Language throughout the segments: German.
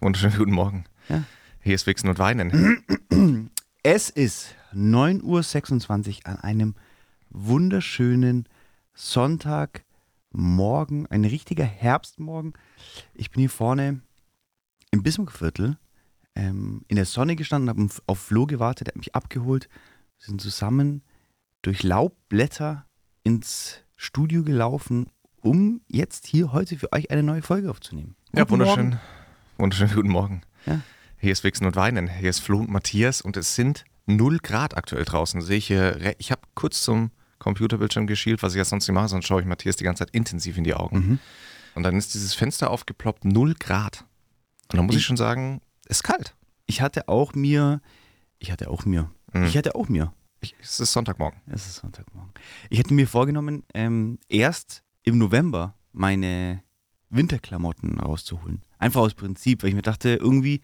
Wunderschönen guten Morgen. Ja. Hier ist Wichsen und Weinen. Es ist 9.26 Uhr an einem wunderschönen Sonntagmorgen, ein richtiger Herbstmorgen. Ich bin hier vorne im Bismarckviertel ähm, in der Sonne gestanden, habe auf Flo gewartet, der hat mich abgeholt. Wir sind zusammen durch Laubblätter ins Studio gelaufen, um jetzt hier heute für euch eine neue Folge aufzunehmen. Ja, wunderschön. Morgen. Wunderschönen guten Morgen. Ja. Hier ist Wichsen und Weinen. Hier ist Flo und Matthias und es sind 0 Grad aktuell draußen. Sehe ich hier. Ich habe kurz zum Computerbildschirm geschielt, was ich ja sonst nicht mache, sonst schaue ich Matthias die ganze Zeit intensiv in die Augen. Mhm. Und dann ist dieses Fenster aufgeploppt, 0 Grad. Und dann muss ich, Ich- schon sagen, es ist kalt. Ich hatte auch mir, ich hatte auch mir, Mhm. ich hatte auch mir, Ich, es ist Sonntagmorgen. es ist Sonntagmorgen. Ich hatte mir vorgenommen, ähm, erst im November meine Winterklamotten rauszuholen. Einfach aus Prinzip, weil ich mir dachte, irgendwie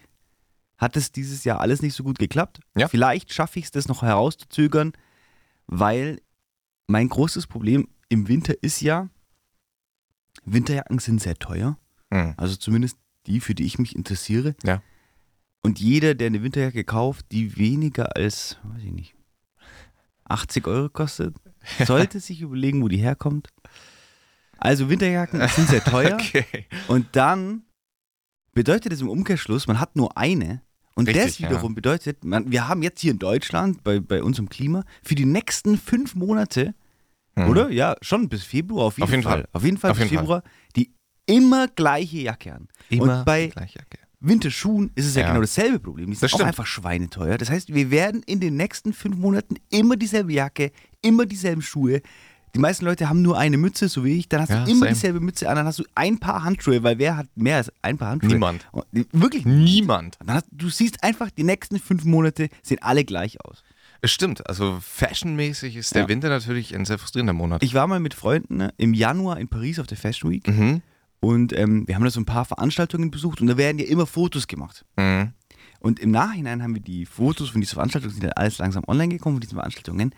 hat es dieses Jahr alles nicht so gut geklappt. Ja. Vielleicht schaffe ich es, das noch herauszuzögern, weil mein großes Problem im Winter ist ja, Winterjacken sind sehr teuer. Mhm. Also zumindest die, für die ich mich interessiere. Ja. Und jeder, der eine Winterjacke kauft, die weniger als, weiß ich nicht, 80 Euro kostet, sollte sich überlegen, wo die herkommt. Also Winterjacken sind sehr teuer. Okay. Und dann bedeutet es im Umkehrschluss, man hat nur eine. Und Richtig, das ja. wiederum bedeutet, man, wir haben jetzt hier in Deutschland, bei, bei uns im Klima, für die nächsten fünf Monate, Mhm. oder? Ja, schon bis Februar auf jeden, Auf jeden Fall. Fall. Auf jeden Fall Auf bis jeden Fall. Februar die immer gleiche Jacke an. Immer Und bei gleiche Jacke. Winterschuhen ist es ja, Ja. genau dasselbe Problem. Die sind Das auch stimmt. einfach schweineteuer. Das heißt, wir werden in den nächsten fünf Monaten immer dieselbe Jacke, immer dieselben Schuhe. Die meisten Leute haben nur eine Mütze, so wie ich. Dann hast Ja, du immer same. dieselbe Mütze an. Dann hast du ein paar Handschuhe, weil wer hat mehr als ein paar Handschuhe? Niemand. Und- Wirklich Niemand. Dann hast, du siehst einfach, die nächsten fünf Monate sehen alle gleich aus. Es stimmt, also fashionmäßig ist der Ja. Winter natürlich ein sehr frustrierender Monat. Ich war mal mit Freunden ne, im Januar in Paris auf der Fashion Week mhm. und ähm, wir haben da so ein paar Veranstaltungen besucht und da werden ja immer Fotos gemacht. Mhm. Und im Nachhinein haben wir die Fotos von diesen Veranstaltungen, sind dann alles langsam online gekommen, von diesen Veranstaltungen.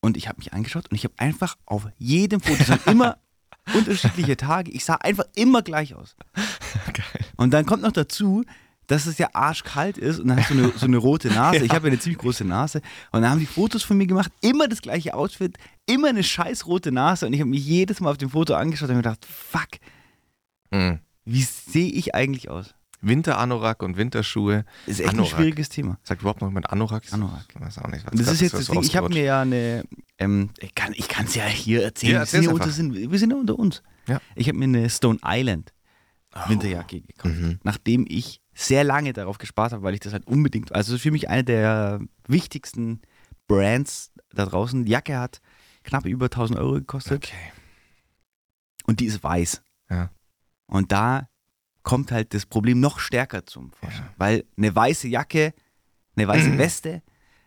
Und ich habe mich angeschaut und ich habe einfach auf jedem Foto, es waren immer unterschiedliche Tage, ich sah einfach immer gleich aus. Geil. Und dann kommt noch dazu, dass es ja arschkalt ist und dann hast du eine, so eine rote Nase. Ich habe ja eine ziemlich große Nase. Und dann haben die Fotos von mir gemacht, immer das gleiche Outfit, immer eine scheiß rote Nase. Und ich habe mich jedes Mal auf dem Foto angeschaut und mir gedacht, fuck, Mhm. wie sehe ich eigentlich aus? Winteranorak und Winterschuhe. Ist echt Anorak. ein schwieriges Thema. Sagt überhaupt noch jemand Anorak? Anorak. Ich weiß auch nicht. was das ist jetzt das Ding, ich habe mir ja eine, ähm, ich kann es ja hier erzählen, Ja, wir, sind ja unter, sind, wir sind ja unter uns. Ja. Ich habe mir eine Stone Island Winterjacke gekauft, Mhm. nachdem ich sehr lange darauf gespart habe, weil ich das halt unbedingt, also für mich eine der wichtigsten Brands da draußen. Die Jacke hat knapp über 1000 Euro gekostet Okay. und die ist weiß. Ja. Und da kommt halt das Problem noch stärker zum Vorschein, Ja. weil eine weiße Jacke, eine weiße Mhm. Weste,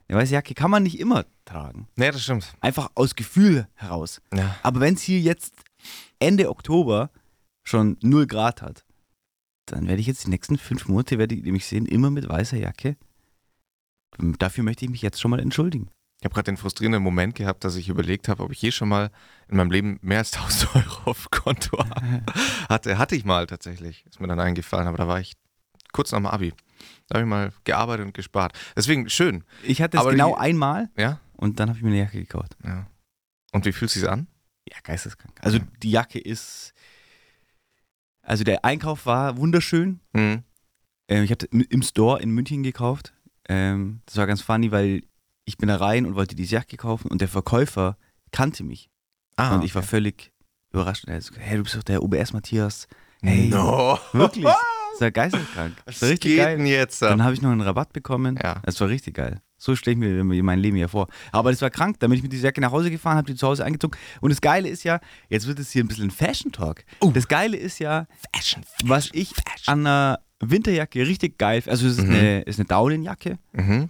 eine weiße Jacke kann man nicht immer tragen. Nee, das stimmt. Einfach aus Gefühl heraus. Ja. Aber wenn es hier jetzt Ende Oktober schon 0 Grad hat, dann werde ich jetzt die nächsten fünf Monate, werde ich mich sehen, immer mit weißer Jacke. Dafür möchte ich mich jetzt schon mal entschuldigen. Ich habe gerade den frustrierenden Moment gehabt, dass ich überlegt habe, ob ich je schon mal in meinem Leben mehr als 1000 Euro auf Konto hatte. Hatte ich mal tatsächlich. Ist mir dann eingefallen, aber da war ich kurz nach dem Abi. Da habe ich mal gearbeitet und gespart. Deswegen schön. Ich hatte es Aber genau die- einmal Ja? und dann habe ich mir eine Jacke gekauft. Ja. Und wie fühlt es sich an? Ja, geisteskrank. Also die Jacke ist. Also der Einkauf war wunderschön. Mhm. Ähm, ich habe im Store in München gekauft. Ähm, das war ganz funny, weil ich bin da rein und wollte diese Jacke kaufen und der Verkäufer kannte mich. Ah, und ich war okay. völlig überrascht. Er hat so, hey, du bist doch der OBS Matthias. Hey, No. wirklich. Das war geisteskrank. Das war richtig geht geil. denn jetzt Dann ab? habe ich noch einen Rabatt bekommen. Ja. Das war richtig geil. So stelle ich mir mein Leben hier vor. Aber das war krank. Dann bin ich mit dieser Jacke nach Hause gefahren, habe die zu Hause angezogen. Und das Geile ist ja, jetzt wird es hier ein bisschen Fashion Talk. Das Geile ist ja, Fashion, was ich an einer Winterjacke richtig geil finde. Also es ist, Mhm. eine, ist eine Daunenjacke. Mhm.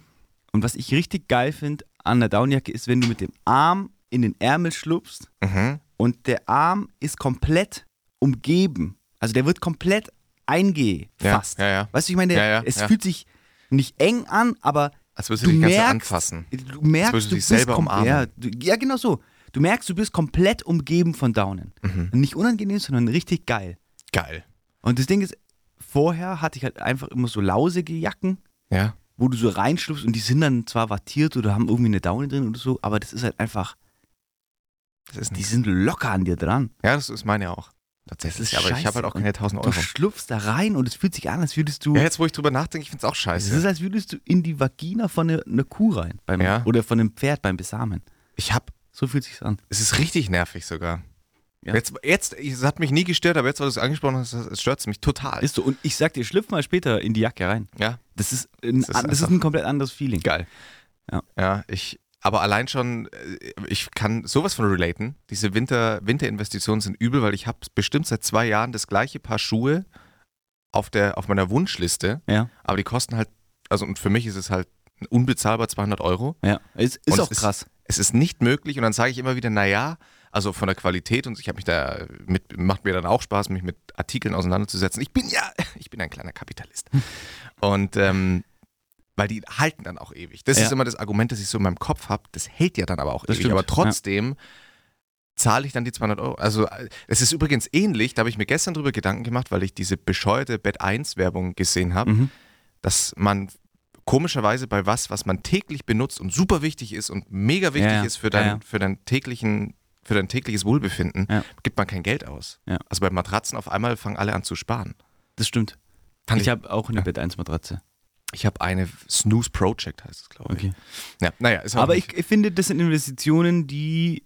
Und was ich richtig geil finde an einer Daunenjacke ist, wenn du mit dem Arm in den Ärmel schlupfst Mhm. und der Arm ist komplett umgeben. Also der wird komplett eingefasst. Ja, ja, ja. Weißt du, ich meine, ja, es fühlt sich nicht eng an, aber Als würdest du du dich ganz merkst, anfassen. du merkst, würdest du du dich bist selber umarmen. Ja, du, ja, genau so. Du merkst, du bist komplett umgeben von Daunen. Mhm. Nicht unangenehm, sondern richtig geil. Geil. Und das Ding ist, vorher hatte ich halt einfach immer so lausige Jacken, Ja. Wo du so reinschlupfst und die sind dann zwar wattiert oder haben irgendwie eine Daune drin oder so, aber das ist halt einfach, Das ist die sind locker an dir dran. Ja, das ist meine auch. Tatsächlich. ist aber ich scheiße. habe halt auch keine 1000 Du Euro. schlupfst da rein und es fühlt sich an, als würdest du. Ja, jetzt wo ich drüber nachdenke, ich finde es auch es scheiße. ist, als würdest du in die Vagina von einer einer Kuh rein. Beim, Ja. Oder von einem Pferd beim Besamen. Ich habe, So fühlt sich's an. es ist richtig nervig sogar. Ja. Jetzt, jetzt, es hat mich nie gestört, aber jetzt, wo du es angesprochen hast, es stört es mich total. Ist so. Und ich sag dir, schlüpf mal später in die Jacke rein. ja, Das ist ein, Das ist das ist ein komplett anderes Feeling. geil. Ja. Ja, ich, aber allein schon, äh, ich kann sowas von relaten. Diese Winter, Winterinvestitionen sind übel, weil ich habe bestimmt seit zwei Jahren das gleiche Paar Schuhe auf, der, auf meiner Wunschliste, Ja, aber die kosten halt, also und für mich ist es halt unbezahlbar 200 Euro. ja. Es ist Und auch es krass. Es ist nicht möglich und dann sage ich immer wieder, naja, also von der Qualität und ich habe mich da mit, macht mir dann auch Spaß, mich mit Artikeln auseinanderzusetzen. Ich bin ja, ich bin ein kleiner Kapitalist. Und ähm, weil die halten dann auch ewig. Das Ja. ist immer das Argument, das ich so in meinem Kopf habe. Das hält ja dann aber auch Das ewig. stimmt, Aber trotzdem zahle ich dann die 200 Euro. Also äh, es ist übrigens ähnlich, da habe ich mir gestern drüber Gedanken gemacht, weil ich diese bescheuerte Bett 1 Werbung gesehen habe, Mhm. dass man komischerweise bei was, was man täglich benutzt und super wichtig ist und mega wichtig Ja, ja. ist für dein, Ja, ja. für dein täglichen für dein tägliches Wohlbefinden, Ja. gibt man kein Geld aus. Ja. Also bei Matratzen auf einmal fangen alle an zu sparen. Das stimmt. Fand ich habe auch eine Ja. Bett 1 Matratze. Ich habe eine Snooze Project, heißt es, glaube Okay. ich. Ja, naja, ist Aber ich, ich finde, das sind Investitionen, die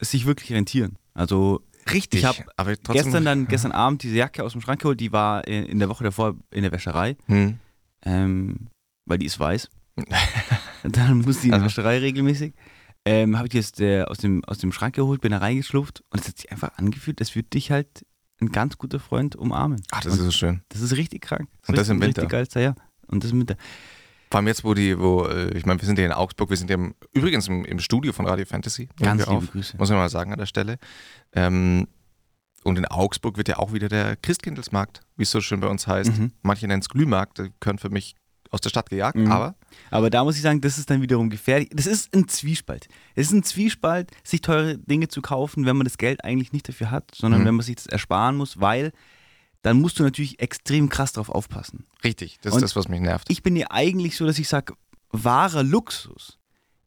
sich wirklich rentieren. Also richtig. ich habe gestern dann gestern Abend diese Jacke aus dem Schrank geholt, die war in, in der Woche davor in der Wäscherei, Hm. ähm, weil die ist weiß. dann muss die in der Also- Wäscherei regelmäßig. Ähm, habe ich jetzt äh, aus, dem, aus dem Schrank geholt, bin da reingeschlupft und es hat sich einfach angefühlt, als würde dich halt ein ganz guter Freund umarmen. Ach, das ist so schön. Das ist richtig krank. Und das ist im richtig Winter. geil, ja. Und das im Winter. Vor allem jetzt, wo die, wo, äh, ich meine, wir sind hier in Augsburg, wir sind ja im, übrigens im, im Studio von Radio Fantasy. Ganz liebe auf. Grüße. Muss man mal sagen an der Stelle. Ähm, und in Augsburg wird ja auch wieder der Christkindlesmarkt, wie es so schön bei uns heißt. Mhm. Manche nennen es Glühmarkt, können für mich aus der Stadt gejagt, Mhm. aber Aber da muss ich sagen, das ist dann wiederum gefährlich. Das ist ein Zwiespalt. Es ist ein Zwiespalt, sich teure Dinge zu kaufen, wenn man das Geld eigentlich nicht dafür hat, sondern Mhm. wenn man sich das ersparen muss, weil dann musst du natürlich extrem krass drauf aufpassen. richtig, das Und ist das, was mich nervt. Ich bin ja eigentlich so, dass ich sage, wahrer Luxus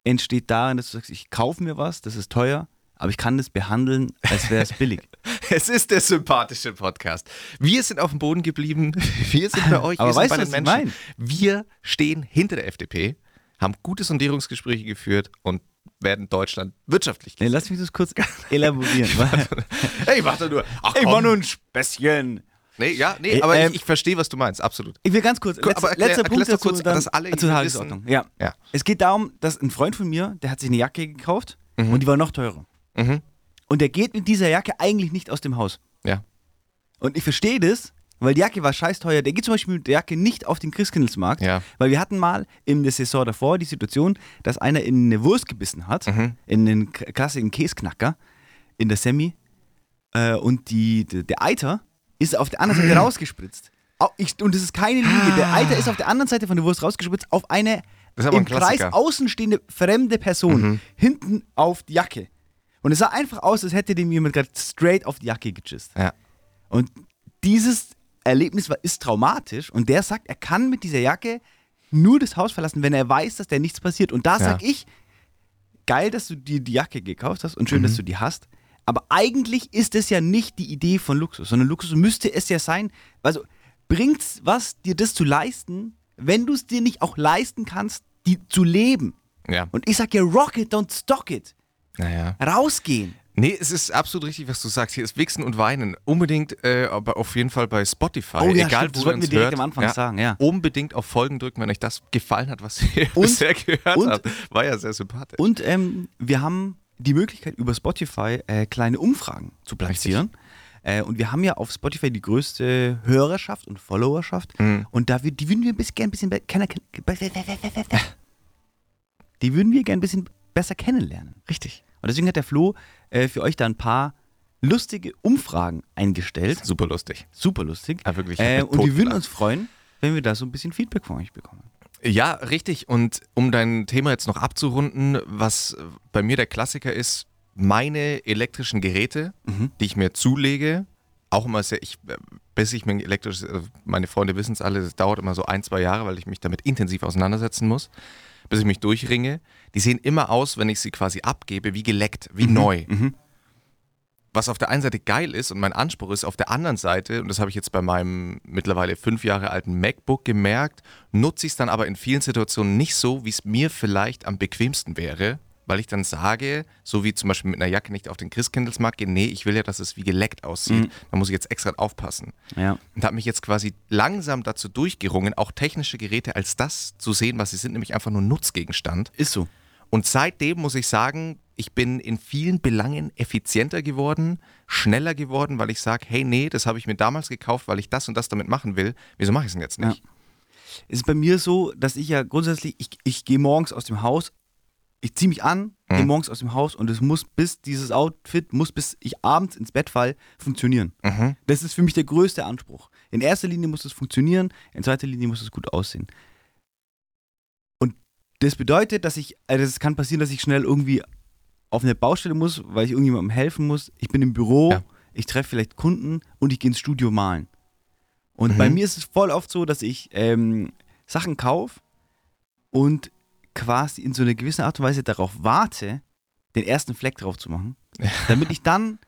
entsteht darin, dass du sagst, ich kaufe mir was, das ist teuer, aber ich kann das behandeln, als wäre es billig. Es ist der sympathische Podcast. Wir sind auf dem Boden geblieben. Wir sind bei euch. Aber wir sind weißt bei du, den was ich Menschen. Wir stehen hinter der FDP, haben gute Sondierungsgespräche geführt und werden Deutschland wirtschaftlich Nee, lass mich das kurz elaborieren. Hey, warte nur. Ach, ich war nur ein Späßchen. Nee, ja, nee, aber ähm, ich, ich verstehe, was du meinst, absolut. Ich will ganz kurz, letzter, aber erklär- letzter Punkt dazu, kurz, dann, dass alle zur Tagesordnung. Ja. Ja. Es geht darum, dass ein Freund von mir, der hat sich eine Jacke gekauft Mhm. und die war noch teurer. Mhm. Und der geht mit dieser Jacke eigentlich nicht aus dem Haus. Ja. Und ich verstehe das, weil die Jacke war scheiß teuer. Der geht zum Beispiel mit der Jacke nicht auf den Christkindlesmarkt, Ja. weil wir hatten mal in der Saison davor die Situation, dass einer in eine Wurst gebissen hat, Mhm. in einen klassischen Käsknacker, in der Semi. Äh, und die, der Eiter ist auf der anderen Seite rausgespritzt. Au- Ich, und das ist keine Lüge. Der Eiter ist auf der anderen Seite von der Wurst rausgespritzt auf eine im ein. Kreis außenstehende fremde Person Mhm. hinten auf die Jacke. Und es sah einfach aus, als hätte dem jemand gerade straight auf die Jacke gejist. Ja. Und dieses Erlebnis war, ist traumatisch und der sagt, er kann mit dieser Jacke nur das Haus verlassen, wenn er weiß, dass da nichts passiert. Und da Ja. sag ich, geil, dass du dir die Jacke gekauft hast und schön, Mhm. dass du die hast. Aber eigentlich ist es ja nicht die Idee von Luxus, sondern Luxus müsste es ja sein. Also bringt's was, dir das zu leisten, wenn du es dir nicht auch leisten kannst, die zu leben. Ja. Und ich sag ja, rock it, don't stock it. Naja. Rausgehen. Nee, es ist absolut richtig, was du sagst. Hier ist Wichsen und Weinen. Unbedingt, äh, aber auf jeden Fall bei Spotify. Oh ja, Egal, stimmt, wo das ihr wollten wir direkt hört. am Anfang ja, sagen, ja. Unbedingt auf Folgen drücken, wenn euch das gefallen hat, was ihr Und- bisher gehört und- habt. War ja sehr sympathisch. Und ähm, wir haben die Möglichkeit, über Spotify äh, kleine Umfragen zu platzieren. Äh, und wir haben ja auf Spotify die größte Hörerschaft und Followerschaft. Mhm. Und da wir, die würden wir bisschen, gern ein bisschen kenner, die würden wir gerne ein bisschen besser kennenlernen. Richtig. Und deswegen hat der Flo äh, für euch da ein paar lustige Umfragen eingestellt. Super lustig. Super lustig. Ja, wirklich. Äh, und wir würden uns freuen, wenn wir da so ein bisschen Feedback von euch bekommen. Ja, richtig. Und um dein Thema jetzt noch abzurunden, was bei mir der Klassiker ist, meine elektrischen Geräte, Mhm. die ich mir zulege, auch immer sehr, ich, äh, bis ich mein elektrisches, äh, meine Freunde wissen es alle, das dauert immer so ein, zwei Jahre, weil ich mich damit intensiv auseinandersetzen muss, bis ich mich durchringe. Die sehen immer aus, wenn ich sie quasi abgebe, wie geleckt, wie neu. Mhm. Was auf der einen Seite geil ist und mein Anspruch ist, auf der anderen Seite, und das habe ich jetzt bei meinem mittlerweile fünf Jahre alten MacBook gemerkt, nutze ich es dann aber in vielen Situationen nicht so, wie es mir vielleicht am bequemsten wäre, weil ich dann sage, so wie zum Beispiel mit einer Jacke nicht auf den Christkindlesmarkt gehen, nee, ich will ja, dass es wie geleckt aussieht. Mhm. Da muss ich jetzt extra aufpassen. Ja. Und habe mich jetzt quasi langsam dazu durchgerungen, auch technische Geräte als das zu sehen, was sie sind, nämlich einfach nur Nutzgegenstand. Ist so. Und seitdem muss ich sagen, ich bin in vielen Belangen effizienter geworden, schneller geworden, weil ich sage, hey, nee, das habe ich mir damals gekauft, weil ich das und das damit machen will. Wieso mache ich es denn jetzt nicht? Es ist bei mir so, dass ich ja grundsätzlich, ich, ich gehe morgens aus dem Haus, ich ziehe mich an, gehe Mhm. morgens aus dem Haus und es muss bis dieses Outfit, muss bis ich abends ins Bett fall, funktionieren. Mhm. Das ist für mich der größte Anspruch. In erster Linie muss es funktionieren, in zweiter Linie muss es gut aussehen. Und das bedeutet, dass ich, also es kann passieren, dass ich schnell irgendwie auf eine Baustelle muss, weil ich irgendjemandem helfen muss. Ich bin im Büro, Ja. ich treffe vielleicht Kunden und ich gehe ins Studio malen. Und Mhm. bei mir ist es voll oft so, dass ich ähm, Sachen kaufe und quasi in so einer gewissen Art und Weise darauf warte, den ersten Fleck drauf zu machen, damit ich dann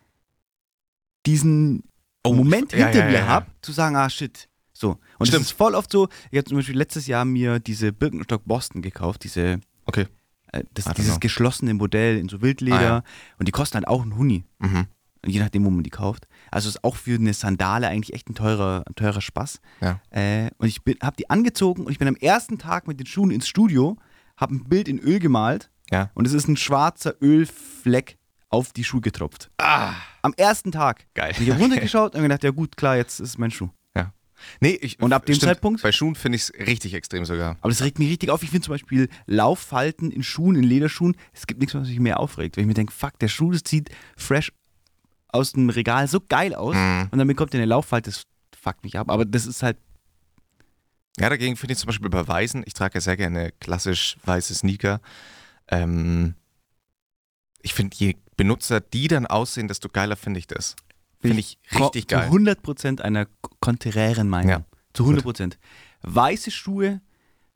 diesen Oh, Moment ja, hinter ja, mir ja, habe, zu sagen, ah shit. So. Und Stimmt. es ist voll oft so, ich habe zum Beispiel letztes Jahr mir diese Birkenstock Boston gekauft, diese, Okay. äh, das, dieses know. geschlossene Modell in so Wildleder. Ah. Und die kosten halt auch einen Huni. Mhm. Je nachdem, wo man die kauft. Also ist auch für eine Sandale eigentlich echt ein teurer, ein teurer Spaß. Äh, und ich habe die angezogen und ich bin am ersten Tag mit den Schuhen ins Studio, habe ein Bild in Öl gemalt Ja. und es ist ein schwarzer Ölfleck auf die Schuhe getropft. Ah, Am ersten Tag. geil. Und ich habe runtergeschaut und gedacht, ja gut, klar, jetzt ist es mein Schuh. Nee, ich, Und ab dem stimmt, Zeitpunkt? Bei Schuhen finde ich es richtig extrem sogar. Aber das regt mich richtig auf. Ich finde zum Beispiel Lauffalten in Schuhen, in Lederschuhen, es gibt nichts, was mich mehr aufregt. Wenn ich mir denke, fuck, der Schuh, das sieht fresh aus dem Regal so geil aus Mhm. und dann bekommt er eine Lauffalte, das fuckt mich ab. Aber das ist halt, Ja, dagegen finde ich zum Beispiel bei Weißen, ich trage ja sehr gerne klassisch weiße Sneaker. Ähm, ich finde, je benutzer die dann aussehen, desto geiler finde ich das. Finde ich richtig zu geil. 100% einer konträren Meinung. Ja. Zu 100%. Weiße Schuhe,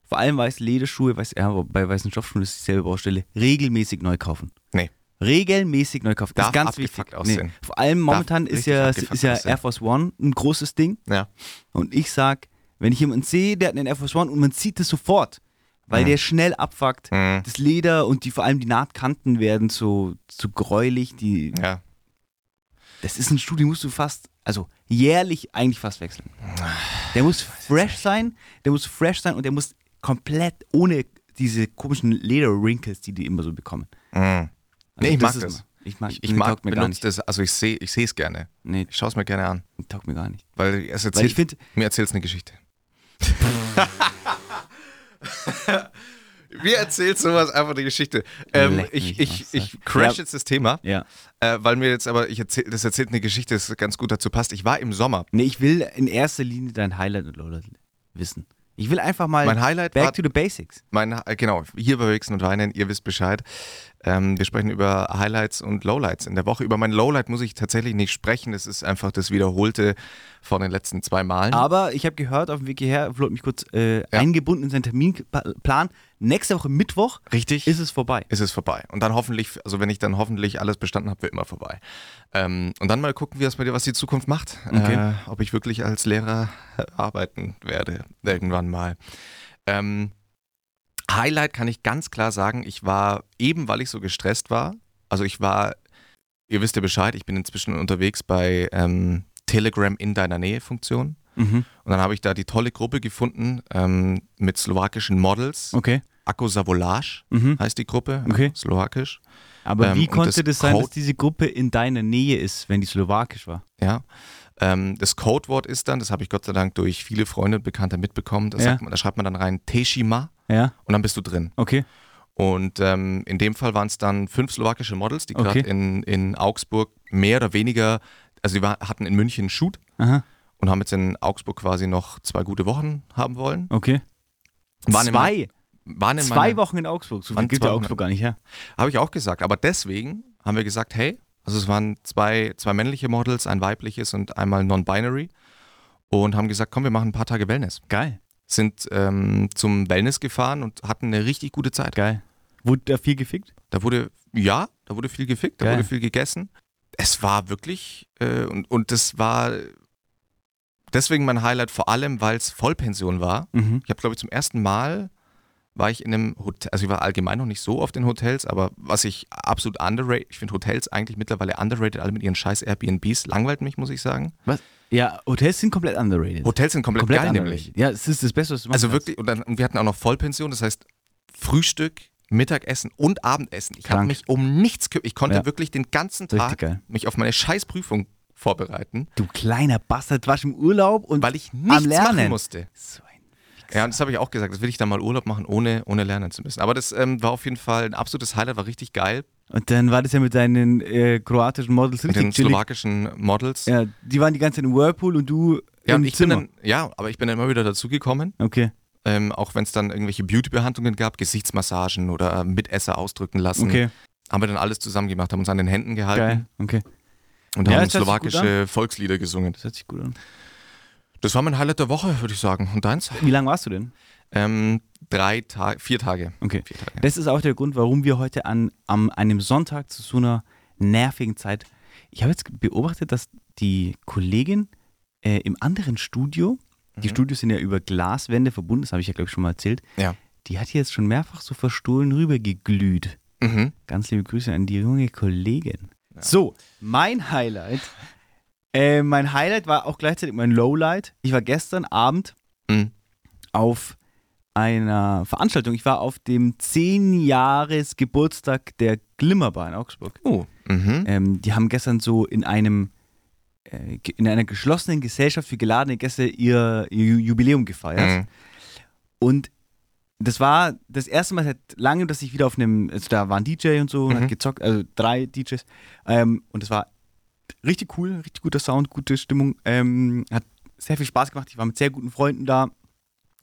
vor allem weiße Lederschuhe, weiß, ja, bei weißen Stoffschuhen ist dieselbe Baustelle, regelmäßig neu kaufen. Nee. Regelmäßig neu kaufen. Darf ist ganz wichtig. aussehen. Vor allem momentan ist ja, ist ja aussehen. Air Force One ein großes Ding. Ja. Und ich sag, wenn ich jemanden sehe, der hat einen Air Force One und man sieht es sofort, weil Mhm. der schnell abfuckt. Mhm. Das Leder und die vor allem die Nahtkanten werden so, so gräulich. Die, Ja. das ist ein Schuh, den musst du fast, also jährlich eigentlich fast wechseln. Der muss fresh sein, der muss fresh sein und der muss komplett ohne diese komischen Leder-Wrinkles, die die immer so bekommen. Mhm. Nee, ich mag ist das. immer- Ich mag, Ich, mag mir gar nicht. das, also ich sehe ich es gerne. Nee, Ich schaue es mir gerne an. taugt mir gar nicht. Weil es Weil erzählt, ich finde, mir erzählt es eine Geschichte. Mir erzählt sowas einfach eine Geschichte. Ähm, ich ich, ich crash Ja. jetzt das Thema, ja. äh, weil mir jetzt aber, ich erzähl, das erzählt eine Geschichte, das ganz gut dazu passt. Ich war im Sommer. Nee, ich will in erster Linie dein Highlight und Lowlight wissen. Ich will einfach mal Mein Highlight back war, to the basics. mein, äh, genau, hier bei Wichsen und Weinen, ihr wisst Bescheid. Ähm, wir sprechen über Highlights und Lowlights in der Woche. Über mein Lowlight muss ich tatsächlich nicht sprechen. Das ist einfach das Wiederholte von den letzten zwei Malen. Aber ich habe gehört, auf dem Weg hierher, Flo hat mich kurz äh, eingebunden in seinen Terminplan. Nächste Woche Mittwoch Richtig? ist es vorbei. ist es vorbei. Und dann hoffentlich, also wenn ich dann hoffentlich alles bestanden habe, wird immer vorbei. Ähm, und dann mal gucken, wie das bei dir, was die Zukunft macht. Okay. Äh, ob ich wirklich als Lehrer arbeiten werde, irgendwann mal. Ähm, Highlight kann ich ganz klar sagen, ich war eben, weil ich so gestresst war, also ich war, ihr wisst ja Bescheid, ich bin inzwischen unterwegs bei ähm, Telegram in deiner Nähe Funktion. Mhm. Und dann habe ich da die tolle Gruppe gefunden ähm, mit slowakischen Models. Okay. Akko Savolage Mhm. heißt die Gruppe, Okay. slowakisch. Aber Ähm, wie konnte das das sein, dass diese Gruppe in deiner Nähe ist, wenn die slowakisch war? Ja. Ähm, das Codewort ist dann, das habe ich Gott sei Dank durch viele Freunde und Bekannte mitbekommen, da, Ja. sagt man, da schreibt man dann rein Teshima Ja, und dann bist du drin. okay. Und ähm, in dem Fall waren es dann fünf slowakische Models, die gerade Okay. in, in Augsburg mehr oder weniger, also sie war, hatten in München einen Shoot Aha, und haben jetzt in Augsburg quasi noch zwei gute Wochen haben wollen. okay. Waren in Zwei, Waren in zwei meiner- Wochen in Augsburg. So viel zwei ja. Augsburg gar nicht her. Habe ich auch gesagt. Aber deswegen haben wir gesagt, hey, Also es waren zwei, zwei männliche Models, ein weibliches und einmal non-binary. Und haben gesagt, komm, wir machen ein paar Tage Wellness. Geil. Sind ähm, zum Wellness gefahren und hatten eine richtig gute Zeit. Geil. Wurde da viel gefickt? Da wurde, ja, da wurde viel gefickt, da Geil. wurde viel gegessen. Es war wirklich, äh, und, und das war deswegen mein Highlight, vor allem, weil es Vollpension war. Mhm. Ich habe, glaube ich, zum ersten Mal war ich in einem Hotel, also ich war allgemein noch nicht so oft in Hotels, aber was ich absolut underrated, ich finde Hotels eigentlich mittlerweile underrated, alle mit ihren scheiß Airbnbs, langweilt mich, muss ich sagen. Was? Ja, Hotels sind komplett underrated. Hotels sind komplett, geil underrated. nämlich. Ja, es ist das Beste, was du machen Also wirklich, und, dann, und wir hatten auch noch Vollpension, das heißt Frühstück, Mittagessen und Abendessen. Ich habe mich um nichts gekümmert. Ich konnte Ja. wirklich den ganzen Tag mich auf meine scheiß Prüfung vorbereiten, Du kleiner Bastard, warst im Urlaub und weil ich nichts Lernen. machen musste. so Ja, und das habe ich auch gesagt, das will ich dann mal Urlaub machen, ohne, ohne lernen zu müssen. Aber das ähm, war auf jeden Fall ein absolutes Highlight, war richtig geil. Und dann war das ja mit deinen äh, kroatischen Models Mit den richtig chillig. slowakischen Models. Ja, die waren die ganze Zeit im Whirlpool und du Ja, im und ich bin Zimmer. dann, ja, aber ich bin dann immer wieder dazugekommen, okay. ähm, auch wenn es dann irgendwelche Beauty-Behandlungen gab, Gesichtsmassagen oder äh, Mitesser ausdrücken lassen. Okay, Haben wir dann alles zusammen gemacht, haben uns an den Händen gehalten geil. Okay, und Ja, haben slowakische Volkslieder gesungen. das hört sich gut an. Das war mein Highlight der Woche, würde ich sagen. Und deins? Wie lange warst du denn? Ähm, drei Tage, vier Tage. Okay. Vier Tage. Das ist auch der Grund, warum wir heute an am, einem Sonntag zu so einer nervigen Zeit. Ich habe jetzt beobachtet, dass die Kollegin äh, im anderen Studio, die Mhm. Studios sind ja über Glaswände verbunden, das habe ich ja, glaube ich, schon mal erzählt, Ja. die hat jetzt schon mehrfach so verstohlen rübergeglüht. Mhm. Ganz liebe Grüße an die junge Kollegin. So, mein Highlight. Äh, mein Highlight war auch gleichzeitig mein Lowlight. Ich war gestern Abend Mhm. auf einer Veranstaltung. Ich war auf dem 10-Jahres-Geburtstag der Glimmerbar in Augsburg. Oh. Mhm. Ähm, die haben gestern so in einem äh, in einer geschlossenen Gesellschaft für geladene Gäste ihr, ihr Ju- Jubiläum gefeiert. Mhm. Und das war das erste Mal seit langem, dass ich wieder auf einem, also da war ein DJ und so und Mhm. hat gezockt, also drei DJs. Ähm, und es war richtig cool, richtig guter Sound, gute Stimmung. Ähm, hat sehr viel Spaß gemacht. Ich war mit sehr guten Freunden da.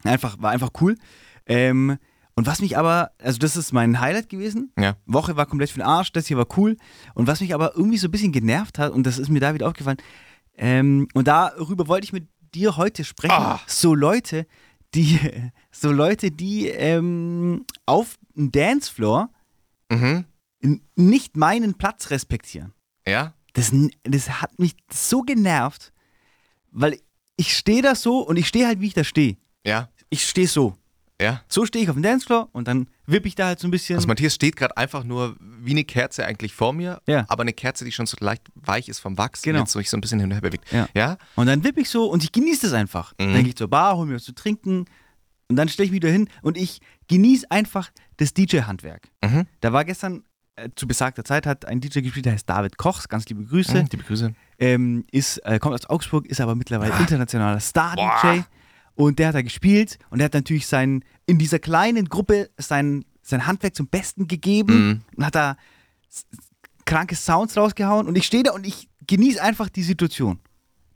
Einfach, war einfach cool. Ähm, und was mich aber, also das ist mein Highlight gewesen. Ja. Woche war komplett für den Arsch, das hier war cool. Und was mich aber irgendwie so ein bisschen genervt hat, und das ist mir da wieder aufgefallen, ähm, und darüber wollte ich mit dir heute sprechen. Ah. So Leute, die, so Leute, die ähm, auf dem Dancefloor Mhm. nicht meinen Platz respektieren. Ja. Das, das hat mich so genervt, weil ich stehe da so und ich stehe halt, wie ich da stehe. Ja. Ich stehe so. Ja. So stehe ich auf dem Dancefloor und dann wippe ich da halt so ein bisschen. Also Matthias steht gerade einfach nur wie eine Kerze eigentlich vor mir, Ja. aber eine Kerze, die schon so leicht weich ist vom Wachs Genau. und jetzt so sich so ein bisschen hin und her bewegt. Ja. ja? Und dann wippe ich so und ich genieße das einfach. Mhm. Dann gehe ich zur Bar, hole mir was zu trinken und dann stelle ich wieder hin und ich genieße einfach das DJ-Handwerk. Mhm. Da war gestern äh, zu besagter Zeit hat ein DJ gespielt, der heißt David Kochs, ganz liebe Grüße. Mhm, Liebe Grüße. Ähm, ist, äh, kommt aus Augsburg, ist aber mittlerweile internationaler Star-DJ. Und der hat da gespielt und der hat natürlich sein, in dieser kleinen Gruppe sein, sein Handwerk zum Besten gegeben Mhm. und hat da kranke Sounds rausgehauen. Und ich stehe da und ich genieße einfach die Situation.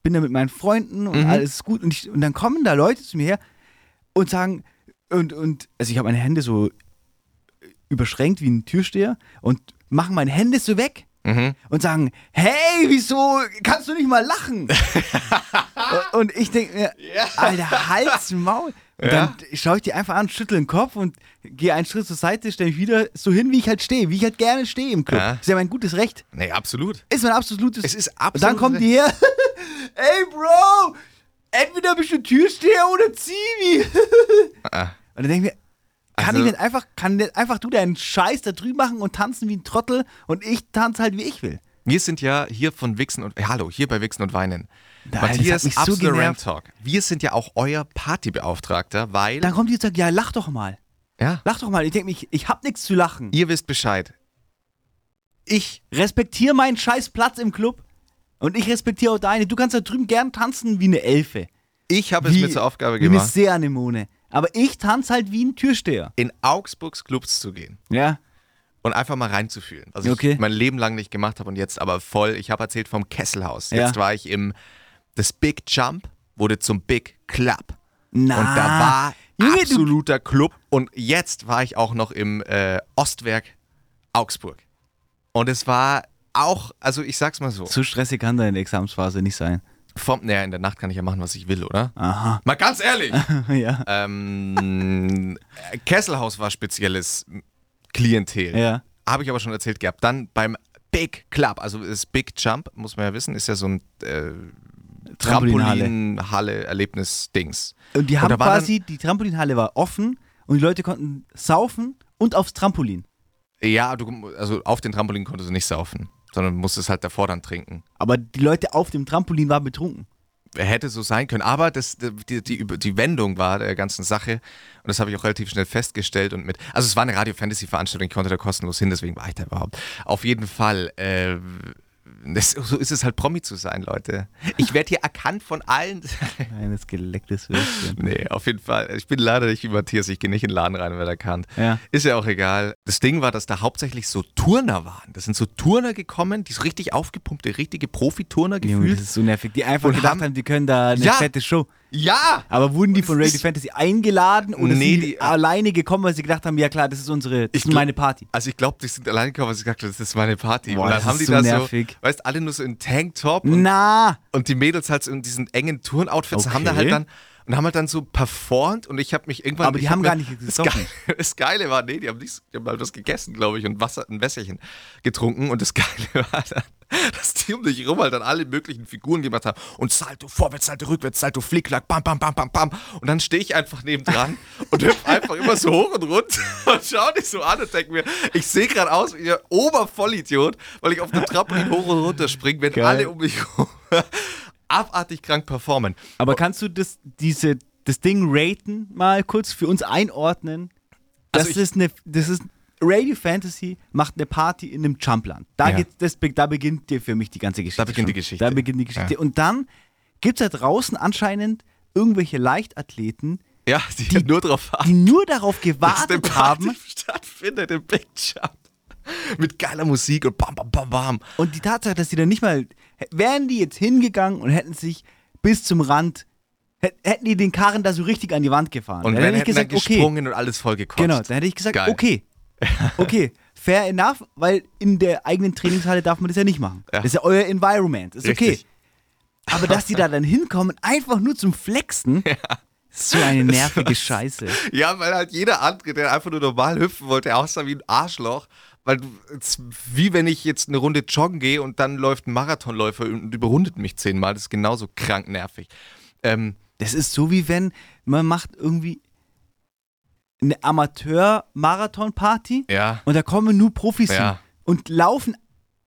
Bin da mit meinen Freunden und Mhm. alles ist gut. Und, ich, und dann kommen da Leute zu mir her und sagen, und, und also ich habe meine Hände so überschränkt wie ein Türsteher und machen meine Hände so weg Mhm. und sagen, hey, wieso kannst du nicht mal lachen? und ich denke mir, alter, Hals, Maul. Und Ja. dann schaue ich die einfach an, schüttel den Kopf und gehe einen Schritt zur Seite, stelle mich wieder so hin, wie ich halt stehe, wie ich halt gerne stehe im Club. Ja. Ist ja mein gutes Recht. Nee, absolut. Ist mein absolutes Es ist Und absolut. dann kommen die her, ey Bro, entweder bist du Türsteher oder Zivi. Ah. Und dann denke ich mir, kann Also- ich nicht einfach, kann nicht einfach du deinen Scheiß da drüben machen und tanzen wie ein Trottel und ich tanze halt wie ich will. Wir sind ja hier von Wichsen und. Ja, hallo, hier bei Wichsen und Weinen. Nein, Matthias, mich so genervt. Rant Talk. Wir sind ja auch euer Partybeauftragter, weil. Dann kommt die und sagt, ja, lach doch mal. ja, Lach doch mal. Ich denke mir, ich, ich hab nichts zu lachen. ihr wisst Bescheid. Ich. Respektier meinen scheiß Platz im Club und ich respektiere auch deine. Du kannst da drüben gern tanzen wie eine Elfe. Ich habe es mir zur Aufgabe Wie eine gemacht, Seeanemone. Aber ich tanze halt wie ein Türsteher. in Augsburgs Clubs zu gehen Ja. und einfach mal reinzufühlen. Was Okay. ich mein Leben lang nicht gemacht habe und jetzt aber voll. Ich habe erzählt vom Kesselhaus. Ja. Jetzt war ich im. Das Big Jump wurde zum Big Club. Na. Und da war Junge, absoluter Club. Und jetzt war ich auch noch im äh, Ostwerk Augsburg. Und es war auch, also ich sag's mal so. So stressig kann deine Examensphase nicht sein. Vom, naja, in der Nacht kann ich ja machen, was ich will, oder? Aha. Mal ganz ehrlich. ja. ähm, Kesselhaus war spezielles Klientel. Ja. Habe ich aber schon erzählt gehabt. Dann beim Big Club, also das Big Jump, muss man ja wissen, ist ja so ein äh, Trampolinhalle. Trampolinhalle, Erlebnis-Dings. Und die Und haben war quasi, die Trampolinhalle war offen und die Leute konnten saufen und aufs Trampolin. Ja, du, also auf den Trampolin konntest du nicht saufen, sondern musstest halt davor dann trinken. Aber die Leute auf dem Trampolin waren betrunken. Hätte so sein können, aber das, die, die, die Wendung war der ganzen Sache und das habe ich auch relativ schnell festgestellt und mit, also es war eine Radio-Fantasy-Veranstaltung, ich konnte da kostenlos hin, deswegen war ich da überhaupt. Auf jeden Fall, äh, das, so ist es halt Promi zu sein, Leute. Ich werde hier erkannt von allen. Kleines gelecktes Würstchen. nee, auf jeden Fall. Ich bin leider nicht wie Matthias, ich gehe nicht in den Laden rein und werde erkannt. Ja. Ist ja auch egal. Das Ding war, dass da hauptsächlich so Turner waren. Das sind so Turner gekommen, die so richtig aufgepumpte, richtige Profiturner gefühlt. das ist so nervig. Die einfach Und gedacht haben- haben, die können da eine Ja. fette Show. Ja! Aber wurden die Und von Radio Fantasy eingeladen oder Nee, sind die, die- alleine gekommen, weil sie gedacht haben, ja klar, das ist unsere, das ist meine Party. Also ich glaube, die sind allein gekommen, weil sie gesagt haben, das ist meine Party. Boah, und dann das haben ist die so da nervig. so, weißt alle nur so in Tanktop und, Na! und die Mädels halt so in diesen engen Turnoutfits Okay. haben da halt dann und haben halt dann so performt und ich habe mich irgendwann. Aber die haben gar nicht das, gesoffen. Geile, das Geile war, nee, die haben, nichts, die haben halt was gegessen, glaube ich, und Wasser, ein Wässerchen getrunken. Und das Geile war dann, dass die um dich rum halt dann alle möglichen Figuren gemacht haben. Und Salto vorwärts, Salto rückwärts, Salto Flicklack, bam, bam, bam, bam, bam. Und dann stehe ich einfach nebendran und hüpf einfach immer so hoch und runter und schau dich so an und denke mir, ich sehe gerade aus wie ein Obervollidiot, weil ich auf dem Trampolin hoch und runter springe, wenn Geil. alle um mich rum abartig krank performen. Aber kannst du das, diese, das Ding raten, mal kurz für uns einordnen? Das Also ist eine, das ist Radio Fantasy macht eine Party in einem Jumpland. Da, Ja. geht, das, da beginnt dir für mich die ganze Geschichte. Da beginnt die schon. Geschichte. Da beginnt die Geschichte. Ja. Und dann gibt es da draußen anscheinend irgendwelche Leichtathleten, Ja, die, nur drauf die nur darauf gewartet Party haben. stattfindet im Big Jump. Mit geiler Musik und bam, bam, bam, bam. Und die Tatsache, dass die dann nicht mal, wären die jetzt hingegangen und hätten sich bis zum Rand, hä- hätten die den Karren da so richtig an die Wand gefahren. Und dann hätte ich hätten dann gesagt, okay. gesprungen und alles voll gekotzt. Genau, dann hätte ich gesagt, Geil. okay. Okay, fair enough, weil in der eigenen Trainingshalle darf man das ja nicht machen. Ja. Das ist ja euer Environment. Ist okay. Richtig. Aber dass die da dann hinkommen, einfach nur zum Flexen, ist so eine nervige Scheiße. Ja, weil halt jeder andere, der einfach nur normal hüpfen wollte, aussah wie ein Arschloch. Weil es, wie wenn ich jetzt eine Runde joggen gehe und dann läuft ein Marathonläufer und überrundet mich zehnmal. Das ist genauso krank nervig. Ähm, Das ist so wie wenn man macht irgendwie eine Amateur-Marathon-Party ja, und da kommen nur Profis Ja. hin und laufen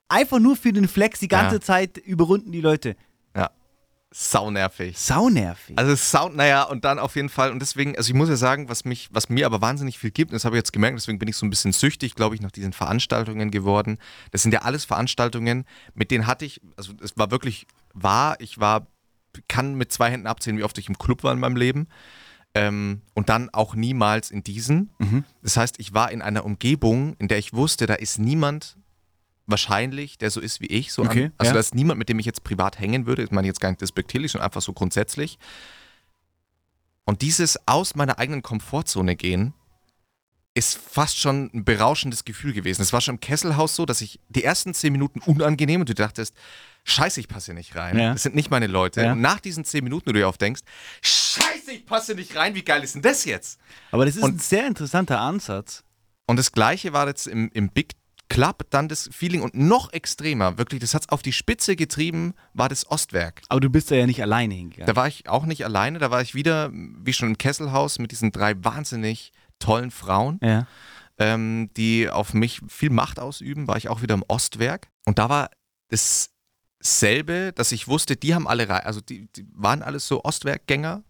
einfach nur für den Flex die ganze Ja. Zeit überrunden die Leute. Saunervig. Saunervig. Also Sound, naja, und dann auf jeden Fall, und deswegen, also ich muss ja sagen, was mich, was mir aber wahnsinnig viel gibt, und das habe ich jetzt gemerkt, deswegen bin ich so ein bisschen süchtig, glaube ich, nach diesen Veranstaltungen geworden. Das sind ja alles Veranstaltungen, mit denen hatte ich, also es war wirklich wahr, ich war, kann mit zwei Händen abzählen, wie oft ich im Club war in meinem Leben. Ähm, und dann auch niemals in diesen. Mhm. Das heißt, ich war in einer Umgebung, in der ich wusste, da ist niemand wahrscheinlich, der so ist wie ich. So Okay, an, also ja. da ist niemand, mit dem ich jetzt privat hängen würde. Ich meine jetzt gar nicht despektierlich, sondern einfach so grundsätzlich. Und dieses aus meiner eigenen Komfortzone gehen, ist fast schon ein berauschendes Gefühl gewesen. Es war schon im Kesselhaus so, dass ich die ersten zehn Minuten unangenehm und du dachtest, scheiße, ich passe hier nicht rein. Ja. Das sind nicht meine Leute. Ja. Und nach diesen zehn Minuten, wo du dir aufdenkst, scheiße, ich passe nicht rein, wie geil ist denn das jetzt? Aber das ist Und- ein sehr interessanter Ansatz. Und das gleiche war jetzt im, im Big Club dann das Feeling und noch extremer, wirklich, das hat es auf die Spitze getrieben, war das Ostwerk. Aber du bist da ja nicht alleine hingegangen. Da war ich auch nicht alleine, da war ich wieder, wie schon im Kesselhaus, mit diesen drei wahnsinnig tollen Frauen, ja. ähm, die auf mich viel Macht ausüben, war ich auch wieder im Ostwerk. Und da war dasselbe, dass ich wusste, die haben alle, also die, die waren alles so Ostwerkgänger.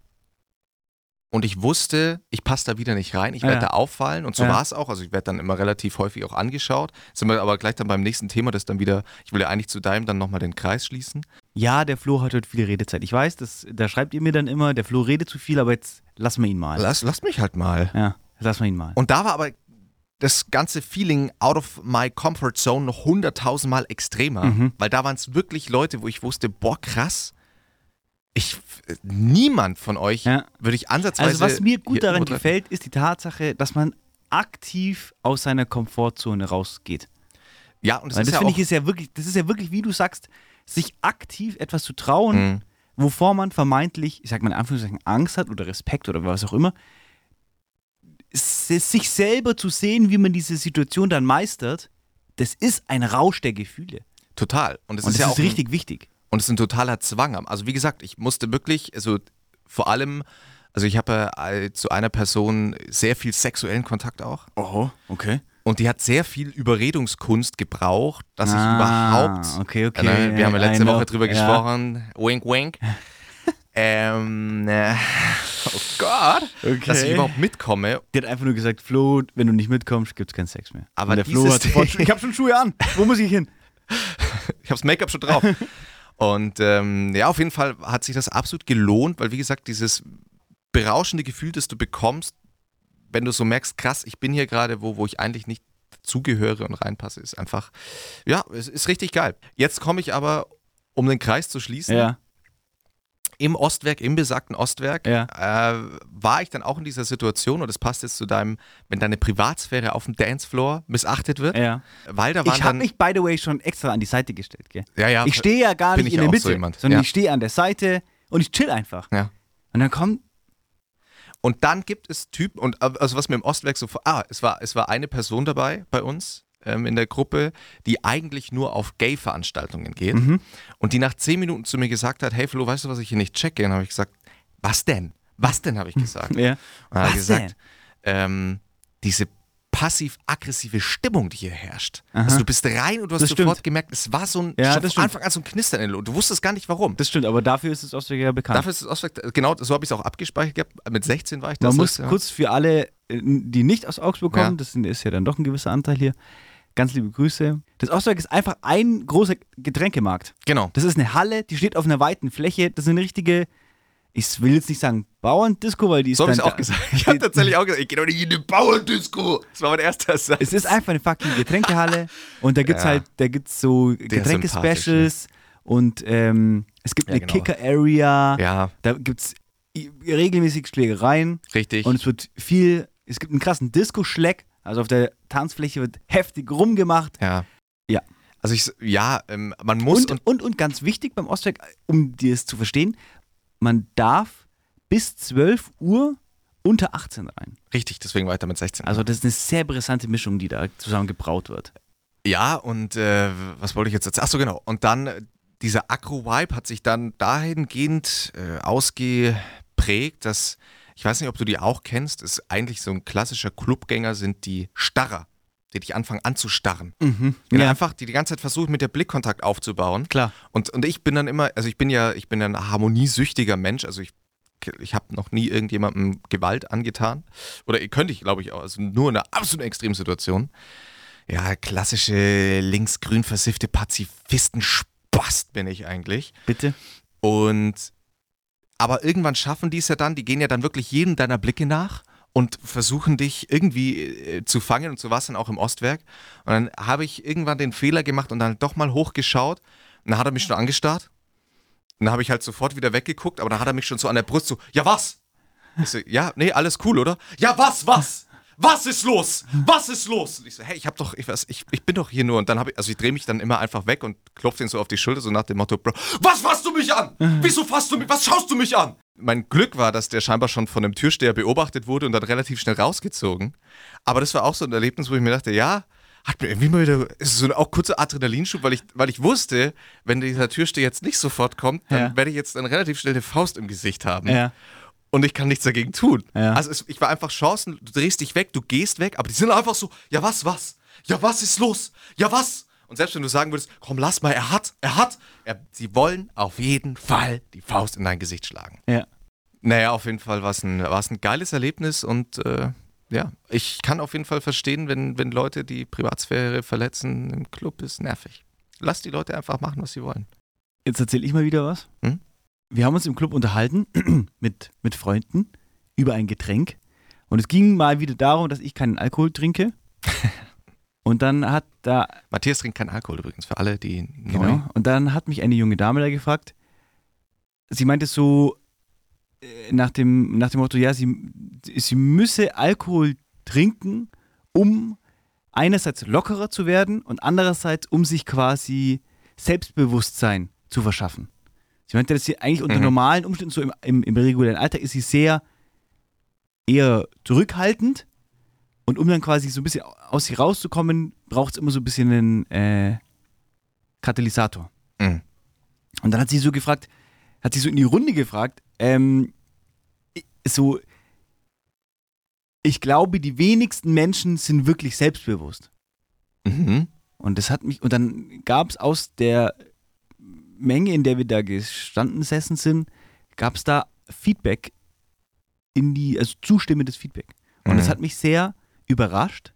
Und ich wusste, ich passe da wieder nicht rein, ich werde ja. da auffallen und so Ja. war es auch. Also ich werde dann immer relativ häufig auch angeschaut. Sind wir aber gleich dann beim nächsten Thema, das dann wieder, ich will ja eigentlich zu deinem dann nochmal den Kreis schließen. ja, der Flo hat heute viel Redezeit. Ich weiß, das, da schreibt ihr mir dann immer, der Flo redet zu viel, aber jetzt lassen wir ihn mal. Lass, lass mich halt mal. Ja, lassen wir ihn mal. Und da war aber das ganze Feeling out of my comfort zone noch hunderttausendmal extremer, Mhm. weil da waren es wirklich Leute, wo ich wusste, boah, krass, ich, niemand von euch Ja. würde ich ansatzweise. Also was mir gut daran gefällt, ist die Tatsache, dass man aktiv aus seiner Komfortzone rausgeht. Ja, und das Weil ist das ja finde ich ist ja wirklich, das ist ja wirklich, wie du sagst, sich aktiv etwas zu trauen, Mhm. wovor man vermeintlich, ich sag mal in Anführungszeichen, Angst hat oder Respekt oder was auch immer, sich selber zu sehen, wie man diese Situation dann meistert, das ist ein Rausch der Gefühle. total. Und es Und ist das ja ist auch richtig wichtig. Und es ist ein totaler Zwang. Also wie gesagt, ich musste wirklich, also vor allem, also ich habe äh, zu einer Person sehr viel sexuellen Kontakt auch. Oh, okay. Und die hat sehr viel Überredungskunst gebraucht, dass ich Ah, überhaupt. okay, okay, Ne, wir haben ja I letzte know. Woche drüber Ja. gesprochen. Wink, wink. ähm, äh, oh Gott. Okay. Dass ich überhaupt mitkomme. Die hat einfach nur gesagt, Flo, wenn du nicht mitkommst, gibt es keinen Sex mehr. Aber Und der Flo hat sofort, ich habe schon Schuhe an. Wo muss ich hin? Ich habe das Make-up schon drauf. Und ähm, ja, auf jeden Fall hat sich das absolut gelohnt, weil wie gesagt, dieses berauschende Gefühl, das du bekommst, wenn du so merkst, krass, ich bin hier gerade wo, wo ich eigentlich nicht zugehöre und reinpasse, ist einfach, ja, es ist richtig geil. Jetzt komme ich aber, um den Kreis zu schließen, Ja. Im Ostwerk, im besagten Ostwerk, Ja. äh, war ich dann auch in dieser Situation, und das passt jetzt zu deinem, wenn deine Privatsphäre auf dem Dancefloor missachtet wird, ja. weil da waren Ich habe mich, by the way, schon extra an die Seite gestellt. Gell? ja, ja, Ich stehe ja gar nicht ich in der Mitte, so sondern Ja. ich stehe an der Seite und ich chill einfach. ja. Und dann kommt, Und dann gibt es Typen, und äh, also was mir im Ostwerk so vor- ah, es war, es war eine Person dabei bei uns ähm, in der Gruppe, die eigentlich nur auf Gay-Veranstaltungen geht Mhm. und die nach zehn Minuten zu mir gesagt hat, hey Flo, weißt du, was ich hier nicht checke? Und dann habe ich gesagt, was denn? Was denn, habe ich gesagt. ja. Und Was gesagt, ähm, diese passiv-aggressive Stimmung, die hier herrscht. Aha. Also du bist rein und du hast Das sofort stimmt. gemerkt, es war so ein, Ja, von. Anfang an so ein Knistern in der Luft. Du wusstest gar nicht warum. Das stimmt, aber dafür ist das Ostwerk ja bekannt. Dafür ist das Ostwerk, genau, so habe ich es auch abgespeichert gehabt. Mit 16 war ich das. Man muss kurz für alle, äh, die nicht aus Augsburg kommen, Ja. das ist ja dann doch ein gewisser Anteil hier, ganz liebe Grüße. Das Ostwerk ist einfach ein großer Getränkemarkt. Genau. Das ist eine Halle, die steht auf einer weiten Fläche. Das ist eine richtige, ich will jetzt nicht sagen Bauerndisco, weil die ist So habe ich auch gesagt. Ich habe tatsächlich auch gesagt, ich gehe doch nicht in die Bauerndisco. Das war mein erster Satz. Es ist einfach eine fucking Getränkehalle und da gibt's Ja. halt, da gibt's so Getränke-Specials und ähm, es gibt Ja, eine genau. Kicker-Area, Ja, da gibt's regelmäßig Schlägereien richtig. und es wird viel, es gibt einen krassen Disco-Schleck, also auf der Tanzfläche wird heftig rumgemacht ja. Ja. Also ich, ja, ähm, man muss und, und, und ganz wichtig beim Ostwerk, um dir es zu verstehen, man darf bis 12 Uhr unter 18 rein. richtig, deswegen weiter mit 16. Also das ist eine sehr brisante Mischung, die da zusammen gebraut wird. ja, und äh, was wollte ich jetzt erzählen? Achso, genau. Und dann äh, dieser Akro-Vibe hat sich dann dahingehend äh, ausgeprägt, dass, ich weiß nicht, ob du die auch kennst, ist eigentlich so ein klassischer Clubgänger sind die Starrer, die dich anfangen anzustarren. Mhm. Die dann einfach, die die ganze Zeit versuchen, mit der Blickkontakt aufzubauen. klar. Und, und ich bin dann immer, also ich bin ja, ich bin ja ein harmoniesüchtiger Mensch, also ich, ich habe noch nie irgendjemandem Gewalt angetan. Oder könnte ich, glaube ich, auch, also nur in einer absoluten Extremsituation. Ja, klassische linksgrün versiffte Pazifisten-Spast bin ich eigentlich. Bitte. Und aber irgendwann schaffen die es ja dann, die gehen ja dann wirklich jedem deiner Blicke nach und versuchen dich irgendwie äh, zu fangen und zu wassern, auch im Ostwerk. Und dann habe ich irgendwann den Fehler gemacht und dann doch mal hochgeschaut. Und dann hat er mich schon angestarrt. Und dann habe ich halt sofort wieder weggeguckt, aber dann hat er mich schon so an der Brust so, ja was? So, ja, nee, alles cool, oder? Ja, was, was? Was ist los? Was ist los? Und ich so, hey, ich hab doch, ich weiß, ich, ich bin doch hier nur. Und dann habe ich, also ich drehe mich dann immer einfach weg und klopfe den so auf die Schulter, so nach dem Motto, Bro, was fasst du mich an? Wieso fasst du mich, was schaust du mich an? Mein Glück war, dass der scheinbar schon von einem Türsteher beobachtet wurde und dann relativ schnell rausgezogen. Aber das war auch so ein Erlebnis, wo ich mir dachte, ja, hat mir irgendwie mal wieder, ist so ein auch kurzer Adrenalinschub, weil ich, weil ich wusste, wenn dieser Türsteher jetzt nicht sofort kommt, dann Ja. werde ich jetzt dann relativ schnell eine Faust im Gesicht haben Ja. Und ich kann nichts dagegen tun. Ja. Also es, ich war einfach Chancen, du drehst dich weg, du gehst weg, aber die sind einfach so, ja was, was? Ja was ist los? Ja was? Und selbst wenn du sagen würdest, komm, lass mal, er hat, er hat, er, sie wollen auf jeden Fall die Faust in dein Gesicht schlagen. Ja. Naja, auf jeden Fall war es ein, war's ein geiles Erlebnis und äh, ja, ich kann auf jeden Fall verstehen, wenn, wenn Leute die Privatsphäre verletzen im Club, ist nervig. Lass die Leute einfach machen, was sie wollen. Jetzt erzähle ich mal wieder was. Hm? Wir haben uns im Club unterhalten mit, mit Freunden über ein Getränk. Und es ging mal wieder darum, dass ich keinen Alkohol trinke. Und dann hat da, Matthias trinkt keinen Alkohol übrigens, für alle, die neu. genau, und dann hat mich eine junge Dame da gefragt. Sie meinte so äh, nach dem, nach dem Motto, ja, sie, sie müsse Alkohol trinken, um einerseits lockerer zu werden und andererseits, um sich quasi Selbstbewusstsein zu verschaffen. Sie meinte, dass sie eigentlich unter Mhm. normalen Umständen, so im, im, im regulären Alltag, ist sie sehr eher zurückhaltend. Und um dann quasi so ein bisschen aus sich rauszukommen, braucht es immer so ein bisschen einen äh, Katalysator. Mhm. Und dann hat sie so gefragt, hat sie so in die Runde gefragt, ähm, so, ich glaube, die wenigsten Menschen sind wirklich selbstbewusst. Mhm. Und das hat mich, und dann gab es aus der Menge, in der wir da gestanden sessen sind, gab es da Feedback in die, also zustimmendes Feedback. Und das Mhm. hat mich sehr überrascht.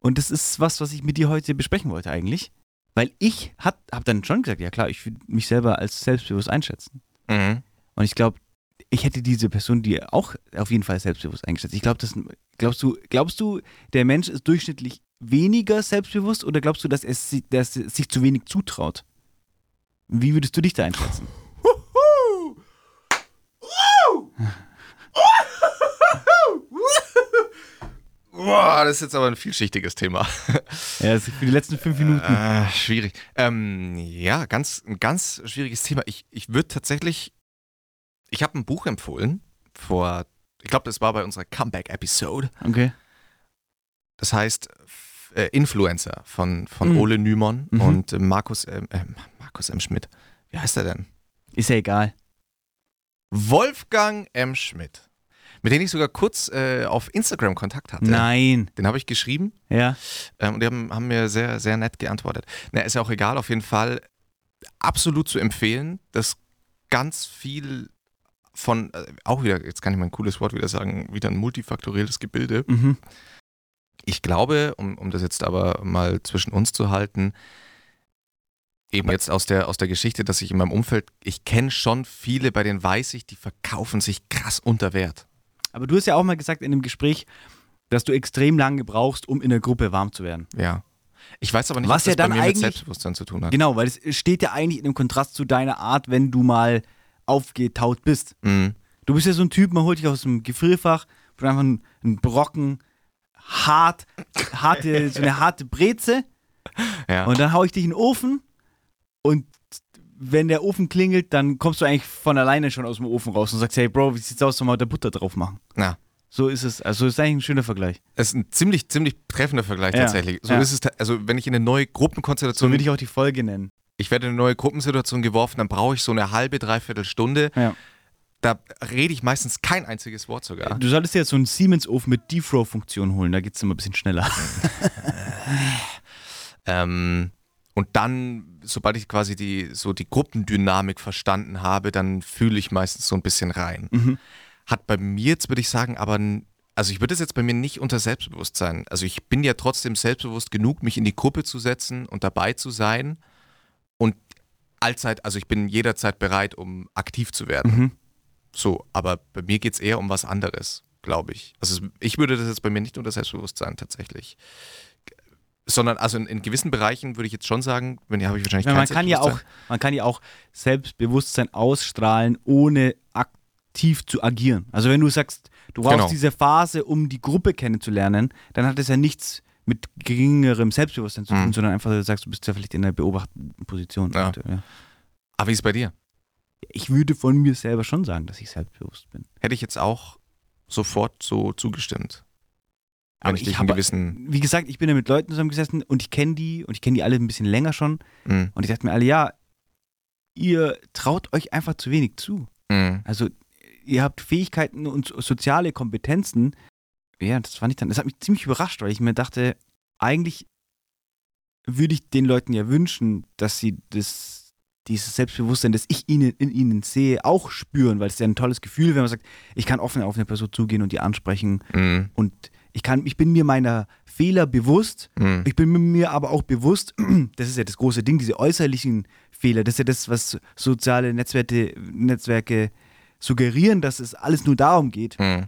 Und das ist was, was ich mit dir heute besprechen wollte eigentlich. Weil ich habe dann schon gesagt, ja klar, ich würde mich selber als selbstbewusst einschätzen. Mhm. Und ich glaube, ich hätte diese Person die auch auf jeden Fall selbstbewusst eingeschätzt. Ich glaube, das glaubst du, glaubst du, der Mensch ist durchschnittlich weniger selbstbewusst oder glaubst du, dass er dass er sich zu wenig zutraut? Wie würdest du dich da einschätzen? Boah, das ist jetzt aber ein vielschichtiges Thema. Ja, das ist für die letzten fünf Minuten. Äh, schwierig. Ähm, ja, ganz, ein ganz schwieriges Thema. Ich, ich würde tatsächlich, ich habe ein Buch empfohlen vor, ich glaube, das war bei unserer Comeback-Episode. Okay. Das heißt äh, Influencer von, von Mhm. Ole Nymon Mhm. und äh, Markus, ähm, äh, Markus M. Schmidt. Wie heißt er denn? Ist ja egal. Wolfgang M. Schmidt. Mit dem ich sogar kurz äh, auf Instagram Kontakt hatte. Nein. Den habe ich geschrieben Ja. ähm, und die haben, haben mir sehr, sehr nett geantwortet. Na, ist ja auch egal, auf jeden Fall absolut zu empfehlen, dass ganz viel von, äh, auch wieder, jetzt kann ich mal ein cooles Wort wieder sagen, wieder ein multifaktorielles Gebilde. Mhm. Ich glaube, um, um das jetzt aber mal zwischen uns zu halten, eben jetzt aus der, aus der Geschichte, dass ich in meinem Umfeld, ich kenne schon viele, bei denen weiß ich, die verkaufen sich krass unter Wert. Aber du hast ja auch mal gesagt in dem Gespräch, dass du extrem lange brauchst, um in der Gruppe warm zu werden. Ja. Ich weiß aber nicht, Was was ja das bei dann mir mit Selbstbewusstsein zu tun hat. Genau, weil es steht ja eigentlich in einem Kontrast zu deiner Art, wenn du mal aufgetaut bist. Mhm. Du bist ja so ein Typ, man holt dich aus dem Gefrierfach, von einfach einen Brocken, hart, harte, so eine harte Breze Ja. und dann hau ich dich in den Ofen und wenn der Ofen klingelt, dann kommst du eigentlich von alleine schon aus dem Ofen raus und sagst, hey Bro, wie sieht's aus, soll mal da Butter drauf machen? Na. So ist es, also ist eigentlich ein schöner Vergleich. Das ist ein ziemlich, ziemlich treffender Vergleich Ja, tatsächlich. So ja. ist es, also wenn ich in eine neue So Gruppenkonstellation, würde ich auch die Folge nennen. ich werde in eine neue Gruppensituation geworfen, dann brauche ich so eine halbe, dreiviertel Stunde. Ja. Da rede ich meistens kein einziges Wort sogar. Du solltest dir jetzt so einen Siemens-Ofen mit Defrow-Funktion holen, da geht's immer ein bisschen schneller. Ähm, und dann, sobald ich quasi die, so die Gruppendynamik verstanden habe, dann fühle ich meistens so ein bisschen rein. Mhm. Hat bei mir jetzt, würde ich sagen, aber, also ich würde es jetzt bei mir nicht unter Selbstbewusstsein. Also ich bin ja trotzdem selbstbewusst genug, mich in die Gruppe zu setzen und dabei zu sein. Und allzeit, also ich bin jederzeit bereit, um aktiv zu werden. Mhm. So, aber bei mir geht es eher um was anderes, glaube ich. Also es- ich würde das jetzt bei mir nicht unter Selbstbewusstsein tatsächlich. Sondern, also in, in gewissen Bereichen würde ich jetzt schon sagen, wenn ja, habe ich wahrscheinlich Ja, man, kann ja auch, Selbstbewusstsein. man kann ja auch Selbstbewusstsein ausstrahlen, ohne aktiv zu agieren. Also wenn du sagst, du brauchst Genau. diese Phase, um die Gruppe kennenzulernen, dann hat das ja nichts mit geringerem Selbstbewusstsein zu tun, Mhm. sondern einfach, du sagst, du bist ja vielleicht in einer beobachtenden Position. Ja. Und, ja. Aber wie ist es bei dir? Ich würde von mir selber schon sagen, dass ich selbstbewusst bin. Hätte ich jetzt auch sofort so zugestimmt. Wenn Aber ich ich habe- gewissen. Wie gesagt, ich bin ja mit Leuten zusammengesessen und ich kenne die und ich kenne die alle ein bisschen länger schon. Mm, Und ich dachte mir alle, ja, ihr traut euch einfach zu wenig zu. mm, Also ihr habt Fähigkeiten und so- soziale Kompetenzen. Ja, das fand ich dann, das hat mich ziemlich überrascht, weil ich mir dachte, eigentlich würde ich den Leuten ja wünschen, dass sie das, dieses Selbstbewusstsein, das ich ihnen, in ihnen sehe, auch spüren, weil es ist ja ein tolles Gefühl, wenn man sagt, ich kann offen auf eine Person zugehen und die ansprechen mm, und ich kann, ich bin mir meiner Fehler bewusst, mm. ich bin mir aber auch bewusst, das ist ja das große Ding, diese äußerlichen Fehler, das ist ja das, was soziale Netzwerke, Netzwerke suggerieren, dass es alles nur darum geht, mm.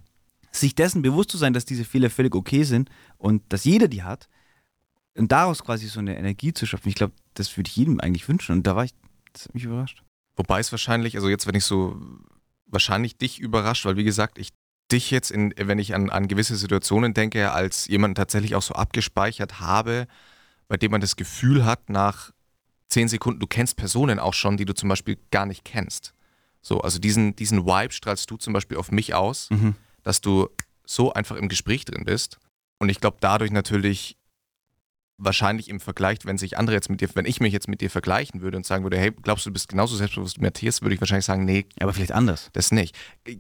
sich dessen bewusst zu sein, dass diese Fehler völlig okay sind und dass jeder die hat und daraus quasi so eine Energie zu schaffen. Ich glaube, das würde ich jedem eigentlich wünschen und da war ich, das hat mich überrascht. Wobei es wahrscheinlich, also jetzt, wenn ich so wahrscheinlich dich überrascht, weil wie gesagt, ich dich jetzt, in, wenn ich an, an gewisse Situationen denke, als jemand tatsächlich auch so abgespeichert habe, bei dem man das Gefühl hat, nach zehn Sekunden, du kennst Personen auch schon, die du zum Beispiel gar nicht kennst. So, also diesen, diesen Vibe strahlst du zum Beispiel auf mich aus, Mhm. dass du so einfach im Gespräch drin bist. Und ich glaube, dadurch natürlich wahrscheinlich im Vergleich, wenn sich andere jetzt mit dir, wenn ich mich jetzt mit dir vergleichen würde und sagen würde, hey, glaubst du, du bist genauso selbstbewusst wie Matthias, würde ich wahrscheinlich sagen, nee, Aber vielleicht anders. das nicht.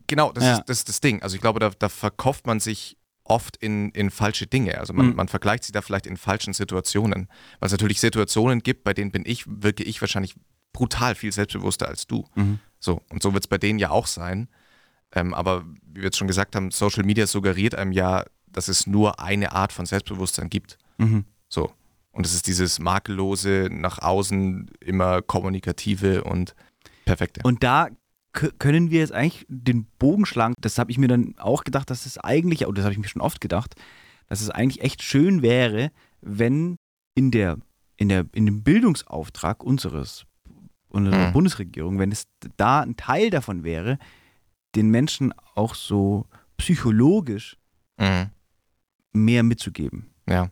Genau, das, Ja. ist, das ist das Ding. Also ich glaube, da, da verkauft man sich oft in, in falsche Dinge. Also man, Mhm. man vergleicht sich da vielleicht in falschen Situationen. Weil es natürlich Situationen gibt, bei denen bin ich, wirke ich wahrscheinlich brutal viel selbstbewusster als du. Mhm. So, und so wird es bei denen ja auch sein. Ähm, aber wie wir jetzt schon gesagt haben, Social Media suggeriert einem ja, dass es nur eine Art von Selbstbewusstsein gibt. Mhm. So. Und es ist dieses makellose, nach außen immer kommunikative und perfekte. Und da können wir jetzt eigentlich den Bogen schlagen. Das habe ich mir dann auch gedacht, dass es eigentlich, oder das habe ich mir schon oft gedacht, dass es eigentlich echt schön wäre, wenn in der, in der, in dem Bildungsauftrag unseres, unserer Mhm. Bundesregierung, wenn es da ein Teil davon wäre, den Menschen auch so psychologisch Mhm. mehr mitzugeben. Ja.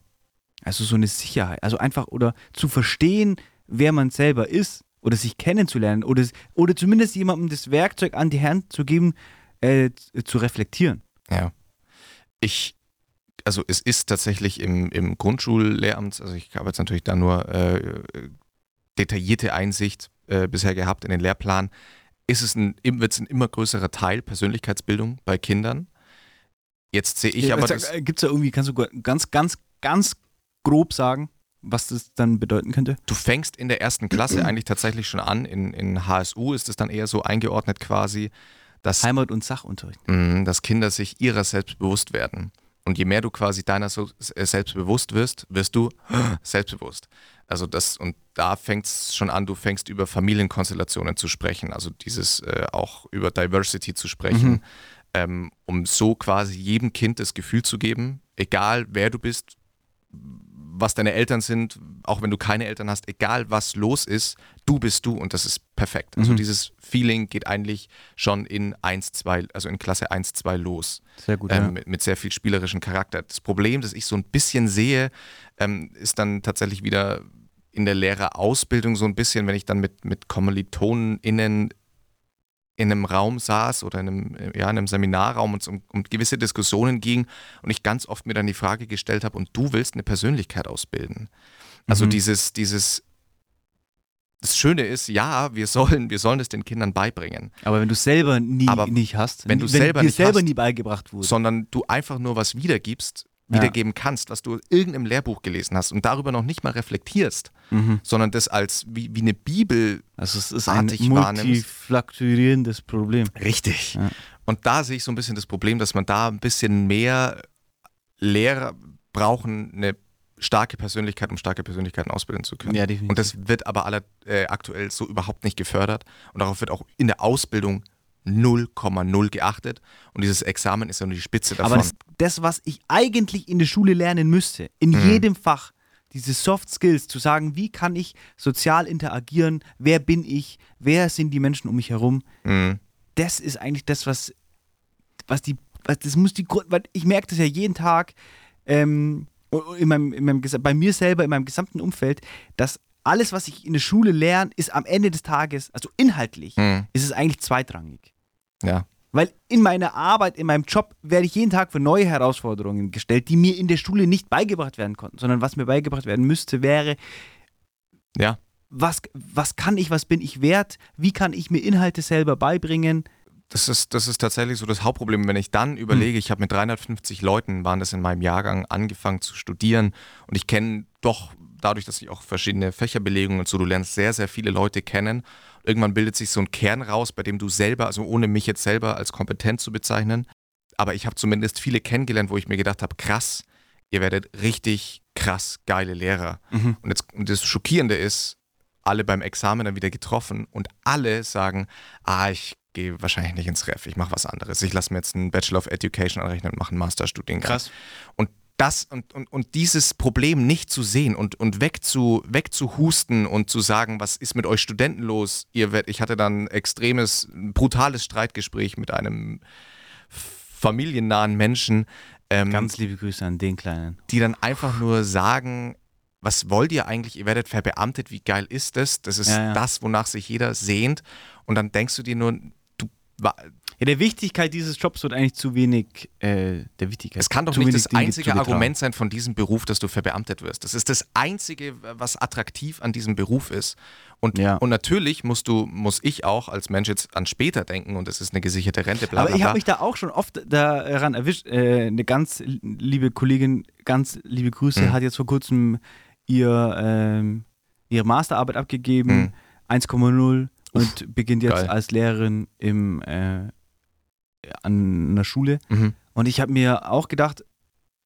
Also so eine Sicherheit. Also einfach oder zu verstehen, wer man selber ist oder sich kennenzulernen oder, oder zumindest jemandem das Werkzeug an die Hand zu geben, äh, z- zu reflektieren. Ja. Ich, also es ist tatsächlich im, im Grundschullehramt, also ich habe jetzt natürlich da nur äh, detaillierte Einsicht äh, bisher gehabt in den Lehrplan, ist es ein, wird es ein immer größerer Teil Persönlichkeitsbildung bei Kindern. Jetzt sehe ich aber das, Gibt es da irgendwie, kannst du ganz, ganz, ganz grob sagen, was das dann bedeuten könnte? du fängst in der ersten Klasse eigentlich tatsächlich schon an, in, in HSU ist es dann eher so eingeordnet quasi, dass Heimat- und Sachunterricht. mh, dass Kinder sich ihrer selbst bewusst werden. Und je mehr du quasi deiner so, äh, selbst bewusst wirst, wirst du selbstbewusst. Also das, und da fängt es schon an, du fängst über Familienkonstellationen zu sprechen, also dieses äh, auch über Diversity zu sprechen, Mhm. ähm, um so quasi jedem Kind das Gefühl zu geben, egal wer du bist, was deine Eltern sind, auch wenn du keine Eltern hast, egal was los ist, du bist du und das ist perfekt. Also Mhm. dieses Feeling geht eigentlich schon in 1, 2, also in Klasse 1, 2 los Sehr gut. ähm, mit, mit sehr viel spielerischem Charakter. Das Problem, das ich so ein bisschen sehe, ähm, ist dann tatsächlich wieder in der Lehrerausbildung so ein bisschen, wenn ich dann mit, mit KommilitonInnen in einem Raum saß oder in einem, ja, in einem Seminarraum und es um, um gewisse Diskussionen ging und ich ganz oft mir dann die Frage gestellt habe, und du willst eine Persönlichkeit ausbilden. Also Mhm. dieses, dieses, das Schöne ist, ja, wir sollen, wir sollen es den Kindern beibringen, Aber wenn du selber nie, Aber nicht hast, wenn du selber dir nicht selber hast, nie beigebracht wurde. sondern du einfach nur was wiedergibst. Wiedergeben kannst, was du in irgendeinem Lehrbuch gelesen hast und darüber noch nicht mal reflektierst, Mhm. sondern das als wie, wie eine Bibel Also es ist ein multifluktuierendes Problem. Richtig. Ja. Und da sehe ich so ein bisschen das Problem, dass man da ein bisschen mehr Lehrer brauchen, eine starke Persönlichkeit, um starke Persönlichkeiten ausbilden zu können. Ja, definitiv. Und das wird aber aller, äh, aktuell so überhaupt nicht gefördert. Und darauf wird auch in der Ausbildung 0,0 geachtet. Und dieses Examen ist ja nur die Spitze davon. Aber das, das, was ich eigentlich in der Schule lernen müsste, in Mhm. jedem Fach, diese Soft Skills, zu sagen, wie kann ich sozial interagieren, wer bin ich, wer sind die Menschen um mich herum, Mhm. das ist eigentlich das, was, was die, was, das muss die Grund, weil ich merke das ja jeden Tag ähm, in meinem, in meinem, bei mir selber, in meinem gesamten Umfeld, dass alles, was ich in der Schule lerne, ist am Ende des Tages, also inhaltlich, Mhm. ist es eigentlich zweitrangig. Ja. Weil in meiner Arbeit, in meinem Job werde ich jeden Tag für neue Herausforderungen gestellt, die mir in der Schule nicht beigebracht werden konnten, sondern was mir beigebracht werden müsste, wäre, Ja. was, was kann ich, was bin ich wert, wie kann ich mir Inhalte selber beibringen. Das ist, das ist tatsächlich so das Hauptproblem. Wenn ich dann überlege, ich habe mit 350 Leuten, waren das in meinem Jahrgang, angefangen zu studieren und ich kenne doch, dadurch, dass ich auch verschiedene Fächerbelegungen und so, du lernst sehr, sehr viele Leute kennen. Irgendwann bildet sich so ein Kern raus, bei dem du selber, also ohne mich jetzt selber als kompetent zu bezeichnen, aber ich habe zumindest viele kennengelernt, wo ich mir gedacht habe, krass, ihr werdet richtig krass geile Lehrer. Und, jetzt, und das Schockierende ist, alle beim Examen dann wieder getroffen und alle sagen, ah, ich gehe wahrscheinlich nicht ins Ref, ich mache was anderes. Ich lasse mir jetzt einen Bachelor of Education anrechnen und mache einen Masterstudiengang. Und das und, und, und dieses Problem nicht zu sehen und, und wegzu, wegzuhusten und zu sagen, was ist mit euch Studenten los? Ihr werdet, ich hatte dann ein extremes, brutales Streitgespräch mit einem familiennahen Menschen, ähm, Ganz liebe Grüße an den Kleinen. die dann einfach nur sagen, was wollt ihr eigentlich? Ihr werdet verbeamtet, wie geil ist das? Das ist Ja, ja. das, wonach sich jeder sehnt. Und dann denkst du dir nur, du, Ja, der Wichtigkeit dieses Jobs wird eigentlich zu wenig, äh, der Wichtigkeit. es kann doch nicht das Dinge einzige. Argument sein von diesem Beruf, dass du verbeamtet wirst. Das ist das Einzige, was attraktiv an diesem Beruf ist. Und, Ja. und natürlich musst du, muss ich auch als Mensch jetzt an später denken und es ist eine gesicherte Rente, bla Aber bla ich habe bla. mich da auch schon oft daran erwischt. Äh, eine ganz liebe Kollegin, ganz liebe Grüße, Mhm. hat jetzt vor kurzem ihr, ähm, ihre Masterarbeit abgegeben, Mhm. 1,0 und beginnt jetzt geil. als Lehrerin im, äh, an einer Schule. Mhm. Und ich habe mir auch gedacht,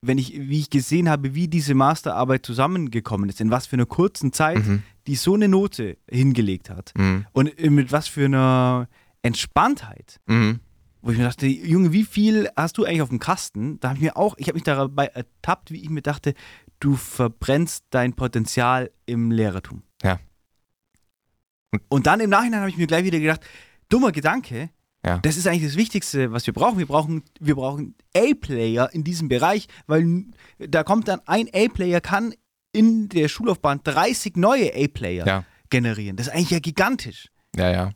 wenn ich, wie ich gesehen habe, wie diese Masterarbeit zusammengekommen ist, in was für einer kurzen Zeit, Mhm. die so eine Note hingelegt hat Mhm. und mit was für einer Entspanntheit, Mhm. wo ich mir dachte, Junge, wie viel hast du eigentlich auf dem Kasten? Da habe ich mir auch, ich habe mich dabei ertappt, wie ich mir dachte, du verbrennst dein Potenzial im Lehrertum. Ja. Und- Und dann im Nachhinein habe ich mir gleich wieder gedacht, dummer Gedanke, Ja. das ist eigentlich das Wichtigste, was wir brauchen. Wir brauchen, wir brauchen A-Player in diesem Bereich, weil da kommt dann ein A-Player, kann in der Schullaufbahn 30 neue A-Player Ja. generieren. Das ist eigentlich ja gigantisch. ja, ja.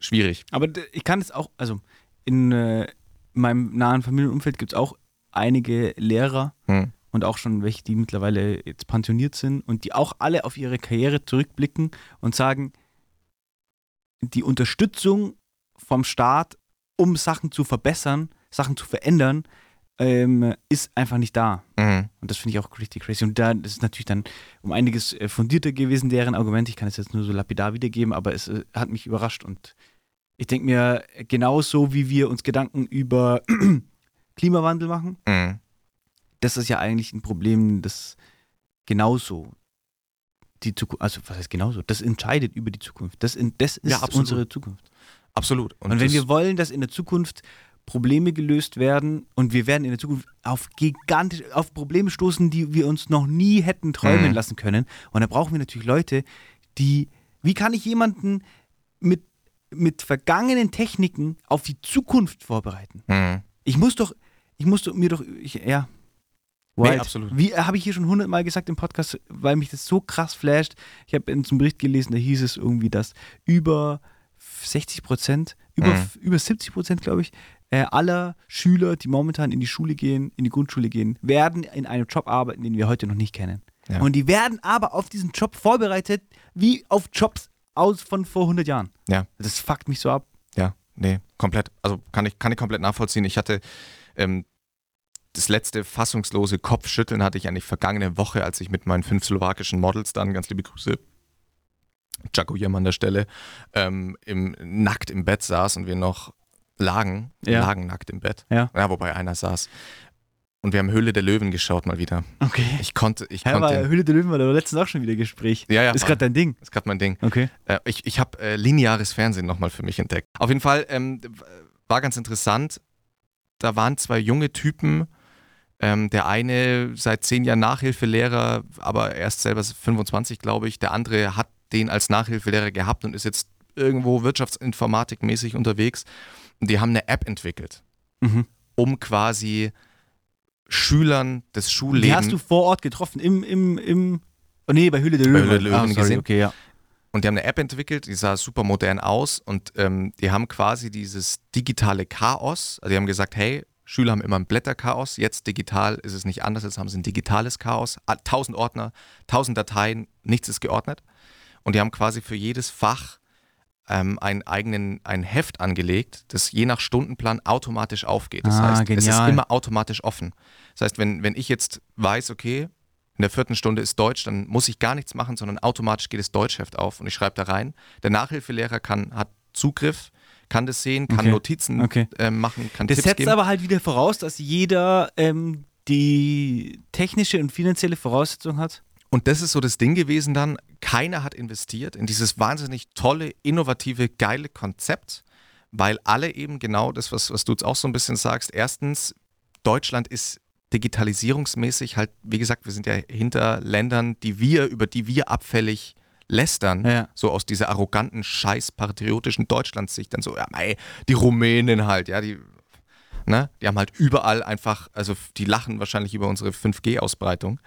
Schwierig. Aber ich kann es auch, also in äh, meinem nahen Familienumfeld gibt es auch einige Lehrer Mhm. und auch schon welche, die mittlerweile jetzt pensioniert sind und die auch alle auf ihre Karriere zurückblicken und sagen, die Unterstützung vom Staat, um Sachen zu verbessern, Sachen zu verändern, ähm, ist einfach nicht da. Mhm. Und das finde ich auch richtig crazy. Und da das ist natürlich dann um einiges äh, fundierter gewesen, deren Argument. Ich kann es jetzt nur so lapidar wiedergeben, aber es äh, hat mich überrascht. Und ich denke mir, genauso wie wir uns Gedanken über Klimawandel machen, Mhm. das ist ja eigentlich ein Problem, das genauso die Zukunft, also was heißt genauso, das entscheidet über die Zukunft. Das, in, das ist Ja, unsere Zukunft. Absolut. Und, wenn das- wir wollen, dass in der Zukunft Probleme gelöst werden und wir werden in der Zukunft auf gigantisch, auf Probleme stoßen, die wir uns noch nie hätten träumen Mhm. lassen können. Und da brauchen wir natürlich Leute, die, wie kann ich jemanden mit, mit vergangenen Techniken auf die Zukunft vorbereiten? Mhm. Ich muss doch, ich muss doch, mir doch, ich, ja. Nee, absolut. Wie äh, habe ich hier schon hundertmal gesagt im Podcast, weil mich das so krass flasht. Ich habe in einem Bericht gelesen, da hieß es irgendwie, dass über 60 Prozent, über, Mhm. über 70 Prozent, glaube ich, äh, aller Schüler, die momentan in die Schule gehen, in die Grundschule gehen, werden in einem Job arbeiten, den wir heute noch nicht kennen. Ja. Und die werden aber auf diesen Job vorbereitet, wie auf Jobs aus von vor 100 Jahren. Ja. Das fuckt mich so ab. Ja, nee, komplett. Also kann ich, kann ich komplett nachvollziehen. Ich hatte ähm, das letzte fassungslose Kopfschütteln hatte ich eigentlich vergangene Woche, als ich mit meinen fünf slowakischen Models dann, ganz liebe Grüße, Jakujem an der Stelle, ähm, im, nackt im Bett saß und wir noch lagen, Ja. lagen nackt im Bett. Ja. ja, wobei einer saß. Und wir haben Höhle der Löwen geschaut mal wieder. Okay. Ich konnte, ich Ja, aber konnte. Höhle der Löwen war da letztens auch schon wieder Gespräch. Ja, ja, ist gerade dein Ding. ist gerade mein Ding. Okay. Äh, ich ich habe äh, lineares Fernsehen nochmal für mich entdeckt. Auf jeden Fall ähm, war ganz interessant. Da waren zwei junge Typen. Ähm, der eine seit zehn Jahren Nachhilfelehrer, aber erst selber 25, glaube ich. Der andere hat den als Nachhilfelehrer gehabt und ist jetzt irgendwo wirtschaftsinformatikmäßig unterwegs. Und die haben eine App entwickelt, Mhm. um quasi Schülern des Schullebens. Die hast du vor Ort getroffen, im, im, im. Oh nee, bei Höhle der Bei Löwen. Höhle der Löwen ah, sorry, gesehen. Okay, ja. Und die haben eine App entwickelt, die sah super modern aus und ähm, die haben quasi dieses digitale Chaos, also die haben gesagt, hey, Schüler haben immer ein Blätterchaos, jetzt digital ist es nicht anders, jetzt haben sie ein digitales Chaos, tausend Ordner, tausend Dateien, nichts ist geordnet. Und die haben quasi für jedes Fach ähm, einen eigenen, ein Heft angelegt, das je nach Stundenplan automatisch aufgeht. Das Ah, heißt, es ist genial. immer automatisch offen. Das heißt, wenn, wenn ich jetzt weiß, okay, in der vierten Stunde ist Deutsch, dann muss ich gar nichts machen, sondern automatisch geht das Deutschheft auf und ich schreibe da rein. Der Nachhilfelehrer kann, hat Zugriff, kann das sehen, kann Okay. Notizen Okay. äh, machen, kann Das Tipps setzt geben. aber halt wieder voraus, dass jeder ähm, die technische und finanzielle Voraussetzung hat. Und das ist so das Ding gewesen dann, keiner hat investiert in dieses wahnsinnig tolle, innovative, geile Konzept, weil alle eben genau das, was, was du jetzt auch so ein bisschen sagst, erstens, Deutschland ist digitalisierungsmäßig halt, wie gesagt, wir sind ja hinter Ländern, die wir, über die wir abfällig lästern, Ja. so aus dieser arroganten, scheiß patriotischen Deutschlandssicht, dann so, ja, mei, die Rumänen halt, ja, die Ne? Die haben halt überall einfach, also die lachen wahrscheinlich über unsere 5G-Ausbreitung,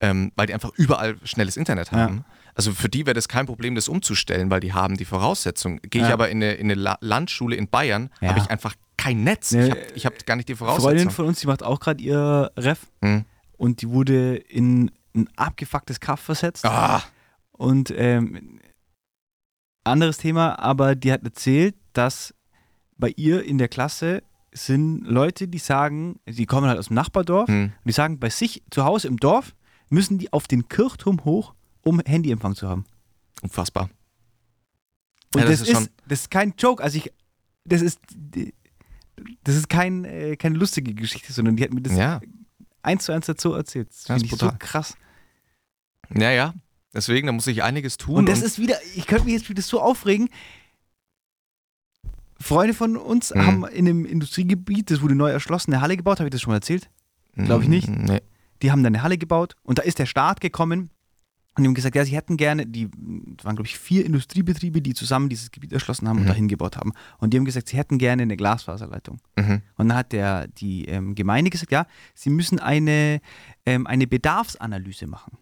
ähm, weil die einfach überall schnelles Internet haben. Ja. Also für die wäre das kein Problem, das umzustellen, weil die haben die Voraussetzungen. Gehe ich Ja. aber in eine, in eine La- Landschule in Bayern, Ja. habe ich einfach kein Netz. Nee, ich habe hab gar nicht die Freundin Voraussetzungen. von uns, die macht auch gerade ihr Ref Hm. und die wurde in ein abgefucktes Kaff versetzt. Ah, Und ähm, anderes Thema, aber die hat erzählt, dass bei ihr in der Klasse sind Leute, die sagen, die kommen halt aus dem Nachbardorf, hm. und die sagen, bei sich zu Hause im Dorf müssen die auf den Kirchturm hoch, um Handyempfang zu haben. Unfassbar. Und Ja, das, das ist, ist das ist kein Joke, also ich, das ist, das ist kein, äh, keine lustige Geschichte, sondern die hat mir das Ja. eins zu eins dazu erzählt. Das Ja, finde ist ich so krass. Ja, ja. Deswegen, da muss ich einiges tun. Und das ist wieder, ich könnte mich jetzt wieder so aufregen. Freunde von uns Mhm. haben in einem Industriegebiet, das wurde neu erschlossen, eine Halle gebaut, habe ich das schon mal erzählt? glaub ich nicht. Nee. Die haben da eine Halle gebaut und da ist der Staat gekommen und die haben gesagt, ja, sie hätten gerne, die das waren, glaube ich, vier Industriebetriebe, die zusammen dieses Gebiet erschlossen haben und Mhm. dahin gebaut haben. Und die haben gesagt, sie hätten gerne eine Glasfaserleitung. Mhm. Und dann hat der, die ähm, Gemeinde gesagt, ja, sie müssen eine, ähm, eine Bedarfsanalyse machen,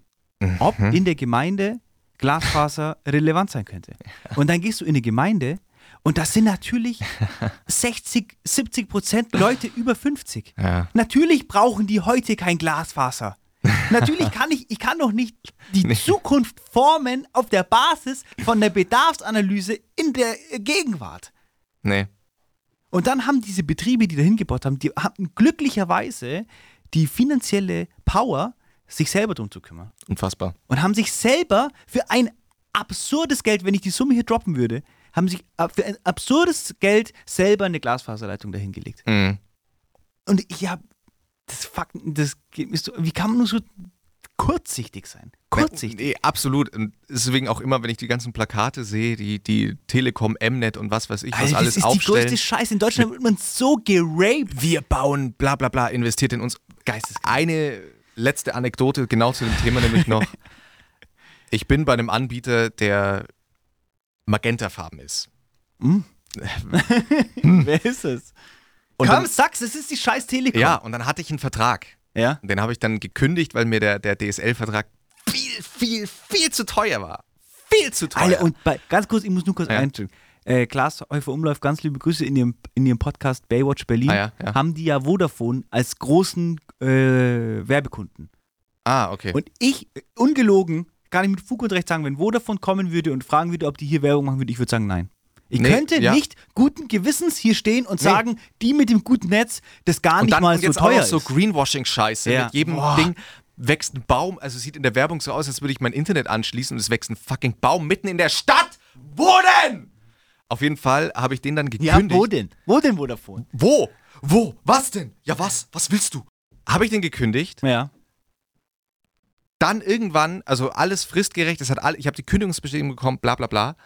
ob Mhm. in der Gemeinde Glasfaser relevant sein könnte. Und dann gehst du in eine Gemeinde und das sind natürlich 60, 70 Prozent Leute über 50. Ja. Natürlich brauchen die heute kein Glasfaser. Natürlich kann ich, ich kann doch nicht die Nee. Zukunft formen auf der Basis von der Bedarfsanalyse in der äh, Gegenwart. Nee. Und dann haben diese Betriebe, die da hingebaut haben, die hatten glücklicherweise die finanzielle Power, sich selber drum zu kümmern. Unfassbar. Und haben sich selber für ein absurdes Geld, wenn ich die Summe hier droppen würde, haben sich für ein absurdes Geld selber eine Glasfaserleitung dahingelegt. Mhm. Und ich habe das Fakten, das so, wie kann man nur so kurzsichtig sein? Kurzsichtig. Nee, absolut. Und deswegen auch immer, wenn ich die ganzen Plakate sehe, die, die Telekom, Mnet und was weiß ich, was Alter, alles das ist die aufstellen. größte Scheiße. In Deutschland wird man so geraped. wir bauen, bla bla bla, investiert in uns. Geisteskrank. Eine letzte Anekdote genau zu dem Thema nämlich noch. Ich bin bei einem Anbieter, der magentafarben ist. Hm? Wer ist es? Und Komm, dann, sag's, es ist die scheiß Telekom. ja, und dann hatte ich einen Vertrag. Ja? Den habe ich dann gekündigt, weil mir der, der DSL-Vertrag viel, viel, viel zu teuer war. Viel zu teuer. Alter, und bei, ganz kurz, ich muss nur kurz Ja. einstellen. Äh, Klaas Häufer Umlauf, ganz liebe Grüße in ihrem, in ihrem Podcast Baywatch Berlin. Ah, ja, ja. Haben die ja Vodafone als großen äh, Werbekunden. ah, okay. Und ich, ungelogen, kann ich mit Fug und Recht sagen, wenn Vodafone kommen würde und fragen würde, ob die hier Werbung machen würde, ich würde sagen, nein. Ich Nee, könnte ja. nicht guten Gewissens hier stehen und Nee. sagen, die mit dem guten Netz, das gar und nicht dann mal und so jetzt teuer auch so. Greenwashing-Scheiße. Ja. Mit jedem Boah. Ding wächst ein Baum. Also sieht in der Werbung so aus, als würde ich mein Internet anschließen und es wächst ein fucking Baum mitten in der Stadt. Wo denn? Auf jeden Fall habe ich den dann Ja, gekündigt. wo denn? Wo denn Vodafone? Wo? Wo? Was denn? Ja, was? Was willst du? Habe ich den gekündigt. Ja. Dann irgendwann, also alles fristgerecht, es hat all, ich habe die Kündigungsbestätigung bekommen, bla bla bla.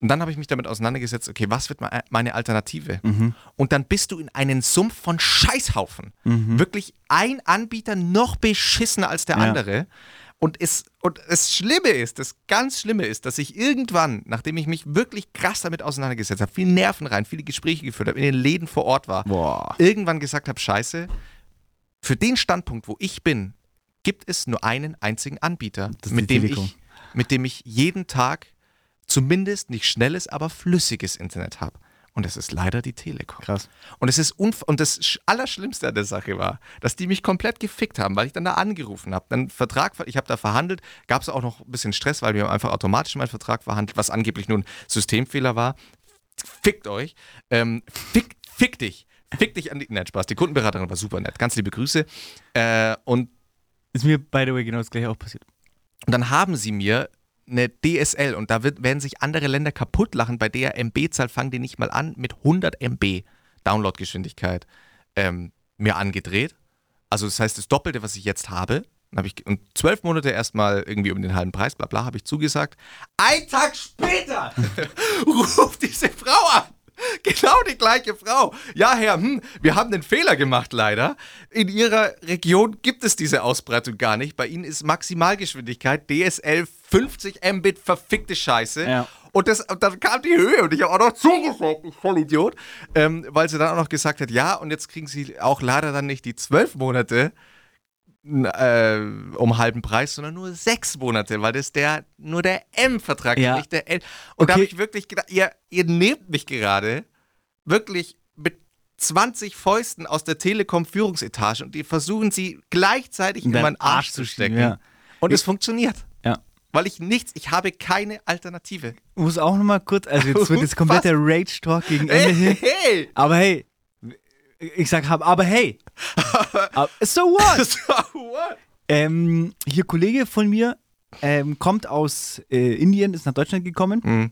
Und dann habe ich mich damit auseinandergesetzt, okay, was wird me- meine Alternative? Mhm. Und dann bist du in einen Sumpf von Scheißhaufen. Wirklich ein Anbieter noch beschissener als der Ja. andere. Und, es, und das Schlimme ist, das ganz Schlimme ist, dass ich irgendwann, nachdem ich mich wirklich krass damit auseinandergesetzt habe, viel Nerven rein, viele Gespräche geführt habe, in den Läden vor Ort war, Boah. irgendwann gesagt habe, scheiße, für den Standpunkt, wo ich bin, gibt es nur einen einzigen Anbieter, mit dem, ich, mit dem ich jeden Tag zumindest nicht schnelles, aber flüssiges Internet habe. Und das ist leider die Telekom. Krass. Und es ist unf und das Sch- Allerschlimmste an der Sache war, dass die mich komplett gefickt haben, weil ich dann da angerufen habe. Dann Vertrag, ver- ich habe da verhandelt, gab es auch noch ein bisschen Stress, weil wir haben einfach automatisch meinen Vertrag verhandelt, was angeblich nur ein Systemfehler war. Fickt euch. Ähm, fick, fick dich. Fick dich an die. Nein, Spaß. Die Kundenberaterin war super nett. Ganz liebe Grüße. Äh, und Ist mir, by the way, genau das gleiche auch passiert. und dann haben sie mir eine DSL und da wird, werden sich andere Länder kaputt lachen. Bei der MB-Zahl fangen die nicht mal an mit 100 MB Downloadgeschwindigkeit ähm, mir angedreht. Also das heißt das Doppelte, was ich jetzt habe. Dann hab ich, und zwölf Monate erstmal irgendwie um den halben Preis, bla bla, habe ich zugesagt. Ein Tag später ruft diese Frau an Genau die gleiche Frau. Ja, Herr, hm, wir haben den Fehler gemacht, leider. In Ihrer Region gibt es diese Ausbreitung gar nicht. Bei Ihnen ist Maximalgeschwindigkeit DSL 50 Mbit verfickte Scheiße. Ja. Und, das, dann kam die Höhe und ich habe auch noch zugesagt, ich voll Idiot. Ähm, weil sie dann auch noch gesagt hat, ja, und jetzt kriegen sie auch leider dann nicht die zwölf Monate äh, um halben Preis, sondern nur sechs Monate, weil das der nur der M-Vertrag Ja. ist, nicht der L. Und da Okay. habe ich wirklich gedacht, ihr, ihr nehmt mich gerade wirklich mit 20 Fäusten aus der Telekom-Führungsetage und die versuchen sie gleichzeitig in, meinen Arsch, Arsch zu stecken. ja. Und es funktioniert. Ja. Weil ich nichts, ich habe keine Alternative. Muss auch nochmal kurz, also jetzt wird das komplette Rage-Talk gegen Ende hin. Hey! Aber hey, ich sag, aber hey, so what? So what? Ähm, hier Kollege von mir ähm, kommt aus äh, Indien, ist nach Deutschland gekommen Mhm.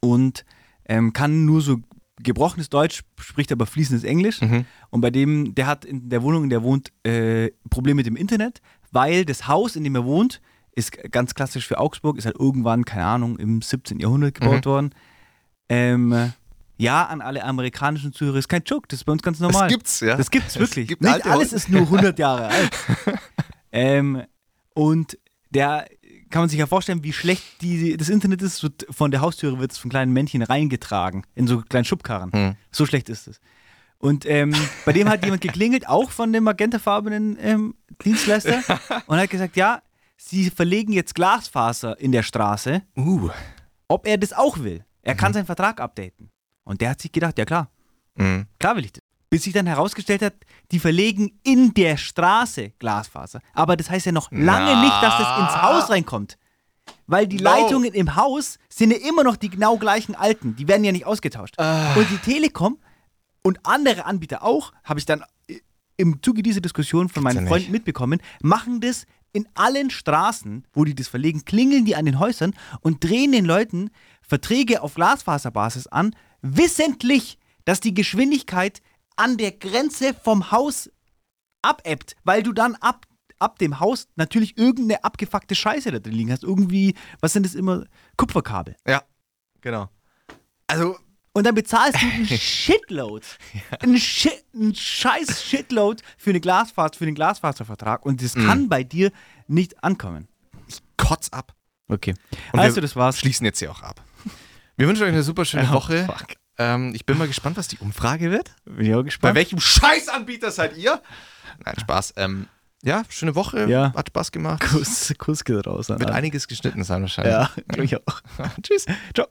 und ähm, kann nur so gebrochenes Deutsch, spricht aber fließendes Englisch. Mhm. Und bei dem, der hat in der Wohnung, in der er wohnt, äh, Probleme mit dem Internet, weil das Haus, in dem er wohnt, ist ganz klassisch für Augsburg, ist halt irgendwann, keine Ahnung, im 17. Jahrhundert gebaut Mhm. worden. Ähm, ja, an alle amerikanischen Zuhörer, ist kein Joke, das ist bei uns ganz normal. Das gibt's, ja. Das gibt's wirklich. gibt Nicht alles ist nur 100 Jahre alt. ähm, und der kann man sich ja vorstellen, wie schlecht die, das Internet ist. Von der Haustüre wird es von kleinen Männchen reingetragen, in so kleinen Schubkarren. Hm. So schlecht ist es. Und ähm, bei dem hat jemand geklingelt, auch von dem magentafarbenen ähm, Dienstleister, und hat gesagt, ja, sie verlegen jetzt Glasfaser in der Straße, Uh. ob er das auch will. Er kann seinen Vertrag updaten. Und der hat sich gedacht, ja klar, Mhm. Klar will ich das. Bis sich dann herausgestellt hat, die verlegen in der Straße Glasfaser. Aber das heißt ja noch lange Na. nicht, dass das ins Haus reinkommt. Weil die No. Leitungen im Haus sind ja immer noch die genau gleichen alten. Die werden ja nicht ausgetauscht. Und die Telekom und andere Anbieter auch, habe ich dann im Zuge dieser Diskussion von meinen ja Freunden mitbekommen, machen das in allen Straßen, wo die das verlegen, klingeln die an den Häusern und drehen den Leuten Verträge auf Glasfaserbasis an, wissentlich, dass die Geschwindigkeit an der Grenze vom Haus abebbt, weil du dann ab, ab dem Haus natürlich irgendeine abgefuckte Scheiße da drin liegen hast. Irgendwie, was sind das immer? Kupferkabel. Ja, genau. Also, Und dann bezahlst du einen Shitload. Einen, Shit, einen scheiß Shitload für, eine Glasfaser, für den Glasfaservertrag. Und das kann bei dir nicht ankommen. kotz ab. Okay. Und also, das war's. Schließen jetzt hier auch ab. Wir wünschen euch eine super schöne Oh, Woche. Ähm, ich bin mal gespannt, was die Umfrage wird. Bin ich auch Bei gespannt. welchem Scheißanbieter seid ihr? Nein, Spaß. Ähm, ja, schöne Woche. Ja. Hat Spaß gemacht. Kuss, Kuss geht raus. Wird einiges geschnitten sein wahrscheinlich. Ja, glaube ich auch. Tschüss. Ciao.